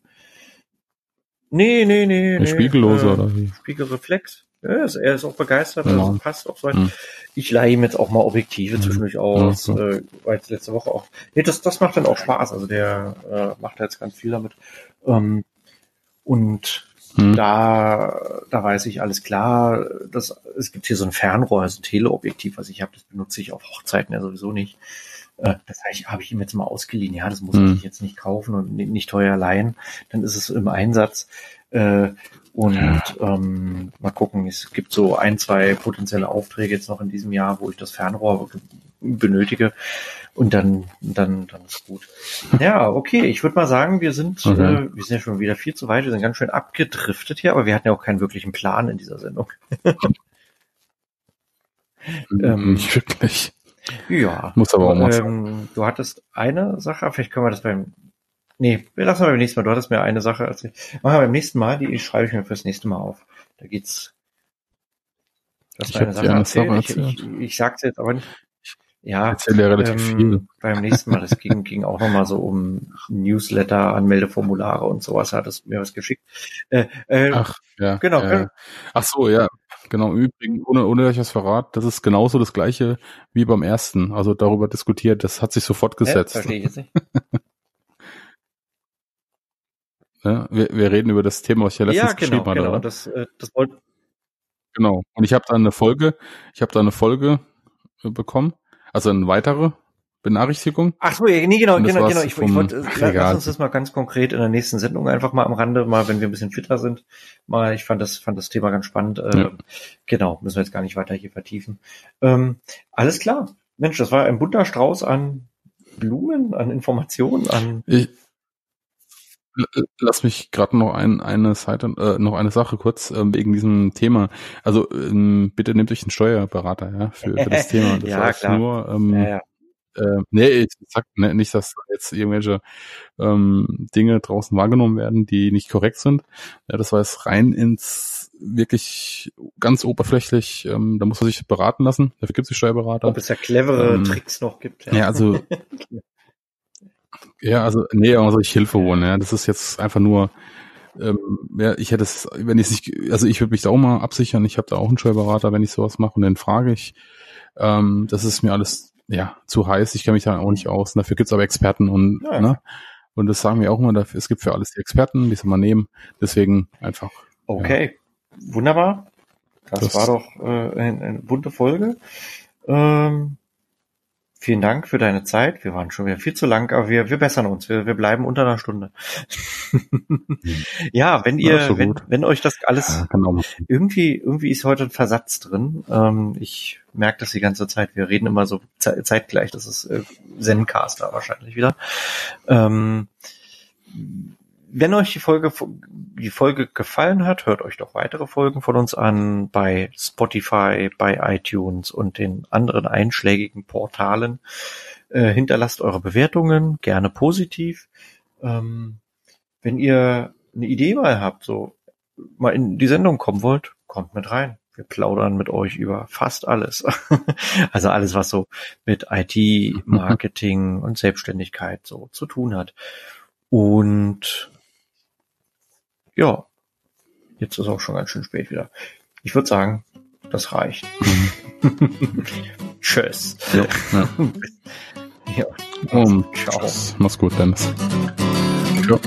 Nee, nee, nee. Nee, Spiegellose äh, oder wie? Spiegelreflex. Ja, er ist auch begeistert, genau. also passt auch so weit. Hm. Ich leihe ihm jetzt auch mal Objektive hm. zwischendurch aus, ja, äh, war jetzt letzte Woche auch. Nee, das, das macht dann auch Spaß, also der äh, macht jetzt ganz viel damit. Ähm, und hm. da, da weiß ich alles klar. Das, es gibt hier so ein Fernrohr, also ein Teleobjektiv, was ich habe, das benutze ich auf Hochzeiten ja sowieso nicht. Äh, das habe ich ihm jetzt mal ausgeliehen. Ja, das muss hm. ich jetzt nicht kaufen und nicht teuer leihen. Dann ist es im Einsatz. Und ja. ähm, mal gucken, es gibt so ein, zwei potenzielle Aufträge jetzt noch in diesem Jahr, wo ich das Fernrohr benötige. Und dann, dann, dann ist gut. Ja, okay. Ich würde mal sagen, wir sind, okay. äh, wir sind ja schon wieder viel zu weit. Wir sind ganz schön abgedriftet hier, aber wir hatten ja auch keinen wirklichen Plan in dieser Sendung. ähm, Nicht wirklich. Ja. Muss aber auch mal ähm, Du hattest eine Sache, vielleicht können wir das beim Nee, wir lassen wir beim nächsten Mal. Du hattest mir eine Sache erzählt. Machen wir beim nächsten Mal, die schreibe ich mir fürs nächste Mal auf. Da geht's. Das ich eine Sache erzählt. Erzählt. Ich, ich, ich sag's jetzt aber nicht. Ja, erzähle ja relativ ähm, viel. Beim nächsten Mal, das ging, ging auch nochmal so um Newsletter, Anmeldeformulare und sowas, hat es mir was geschickt. Äh, äh, Ach, ja. Genau. Äh, ach so, ja. Genau, im Übrigen, ohne, ohne dass ich was verrate, das ist genauso das gleiche wie beim ersten. Also darüber diskutiert, das hat sich sofort gesetzt. Äh, verstehe ich jetzt nicht. Ne? Wir, wir reden über das Thema, was ich ja letztens ja, genau, geschrieben hatte, genau. oder? Das, äh, das wollte genau. Und ich habe da eine Folge, ich habe da eine Folge äh, bekommen, also eine weitere Benachrichtigung. Ach so, ja, nee, genau, genau, genau. Ich, ich wollte, lass uns das mal ganz konkret in der nächsten Sendung einfach mal am Rande, mal, wenn wir ein bisschen fitter sind, mal, ich fand das, fand das Thema ganz spannend. Äh, ja. Genau, müssen wir jetzt gar nicht weiter hier vertiefen. Ähm, alles klar. Mensch, das war ein bunter Strauß an Blumen, an Informationen, an. Ich, Lass mich gerade noch ein, eine Seite, äh, noch eine Sache kurz äh, wegen diesem Thema. Also ähm, bitte nehmt euch einen Steuerberater, ja, für, für das Thema. Das ja, klar. nur ähm, ja, ja. Äh, nee, ich sag ne, nicht, dass jetzt irgendwelche ähm, Dinge draußen wahrgenommen werden, die nicht korrekt sind. Ja, das war jetzt rein ins wirklich ganz oberflächlich, ähm, da muss man sich beraten lassen. Dafür gibt es die Steuerberater. Ob es ja clevere ähm, Tricks noch gibt. Ja, ja also Ja, also, nee, also ich Hilfe holen, ja. Das ist jetzt einfach nur, ähm, ja, ich hätte es, wenn ich nicht, also ich würde mich da auch mal absichern. Ich habe da auch einen Steuerberater, wenn ich sowas mache und dann frage ich. Ähm, das ist mir alles ja zu heiß. Ich kenne mich da auch nicht aus. Und dafür gibt's aber Experten und ja. ne, und das sagen wir auch immer. Dafür, es gibt für alles die Experten, die soll man nehmen. Deswegen einfach. Okay, ja. wunderbar. Das, das, war doch äh, eine, eine bunte Folge. Ähm, Vielen Dank für deine Zeit. Wir waren schon wieder viel zu lang, aber wir, wir bessern uns. Wir, wir bleiben unter einer Stunde. ja, wenn ihr, so wenn, wenn euch das alles ja, irgendwie, irgendwie ist heute ein Versatz drin. Ähm, ich merke das die ganze Zeit. Wir reden immer so zeitgleich. Das ist äh, Zencaster wahrscheinlich wieder. Ähm, wenn euch die Folge, die Folge gefallen hat, hört euch doch weitere Folgen von uns an bei Spotify, bei iTunes und den anderen einschlägigen Portalen. Äh, hinterlasst eure Bewertungen, gerne positiv. Ähm, wenn ihr eine Idee mal habt, so mal in die Sendung kommen wollt, kommt mit rein. Wir plaudern mit euch über fast alles. also alles, was so mit IT, Marketing und Selbstständigkeit so zu tun hat. Und ja, jetzt ist auch schon ganz schön spät wieder. Ich würde sagen, das reicht. Tschüss. Ja, ja. ja. Um, ciao. Mach's gut, Dennis. Ciao.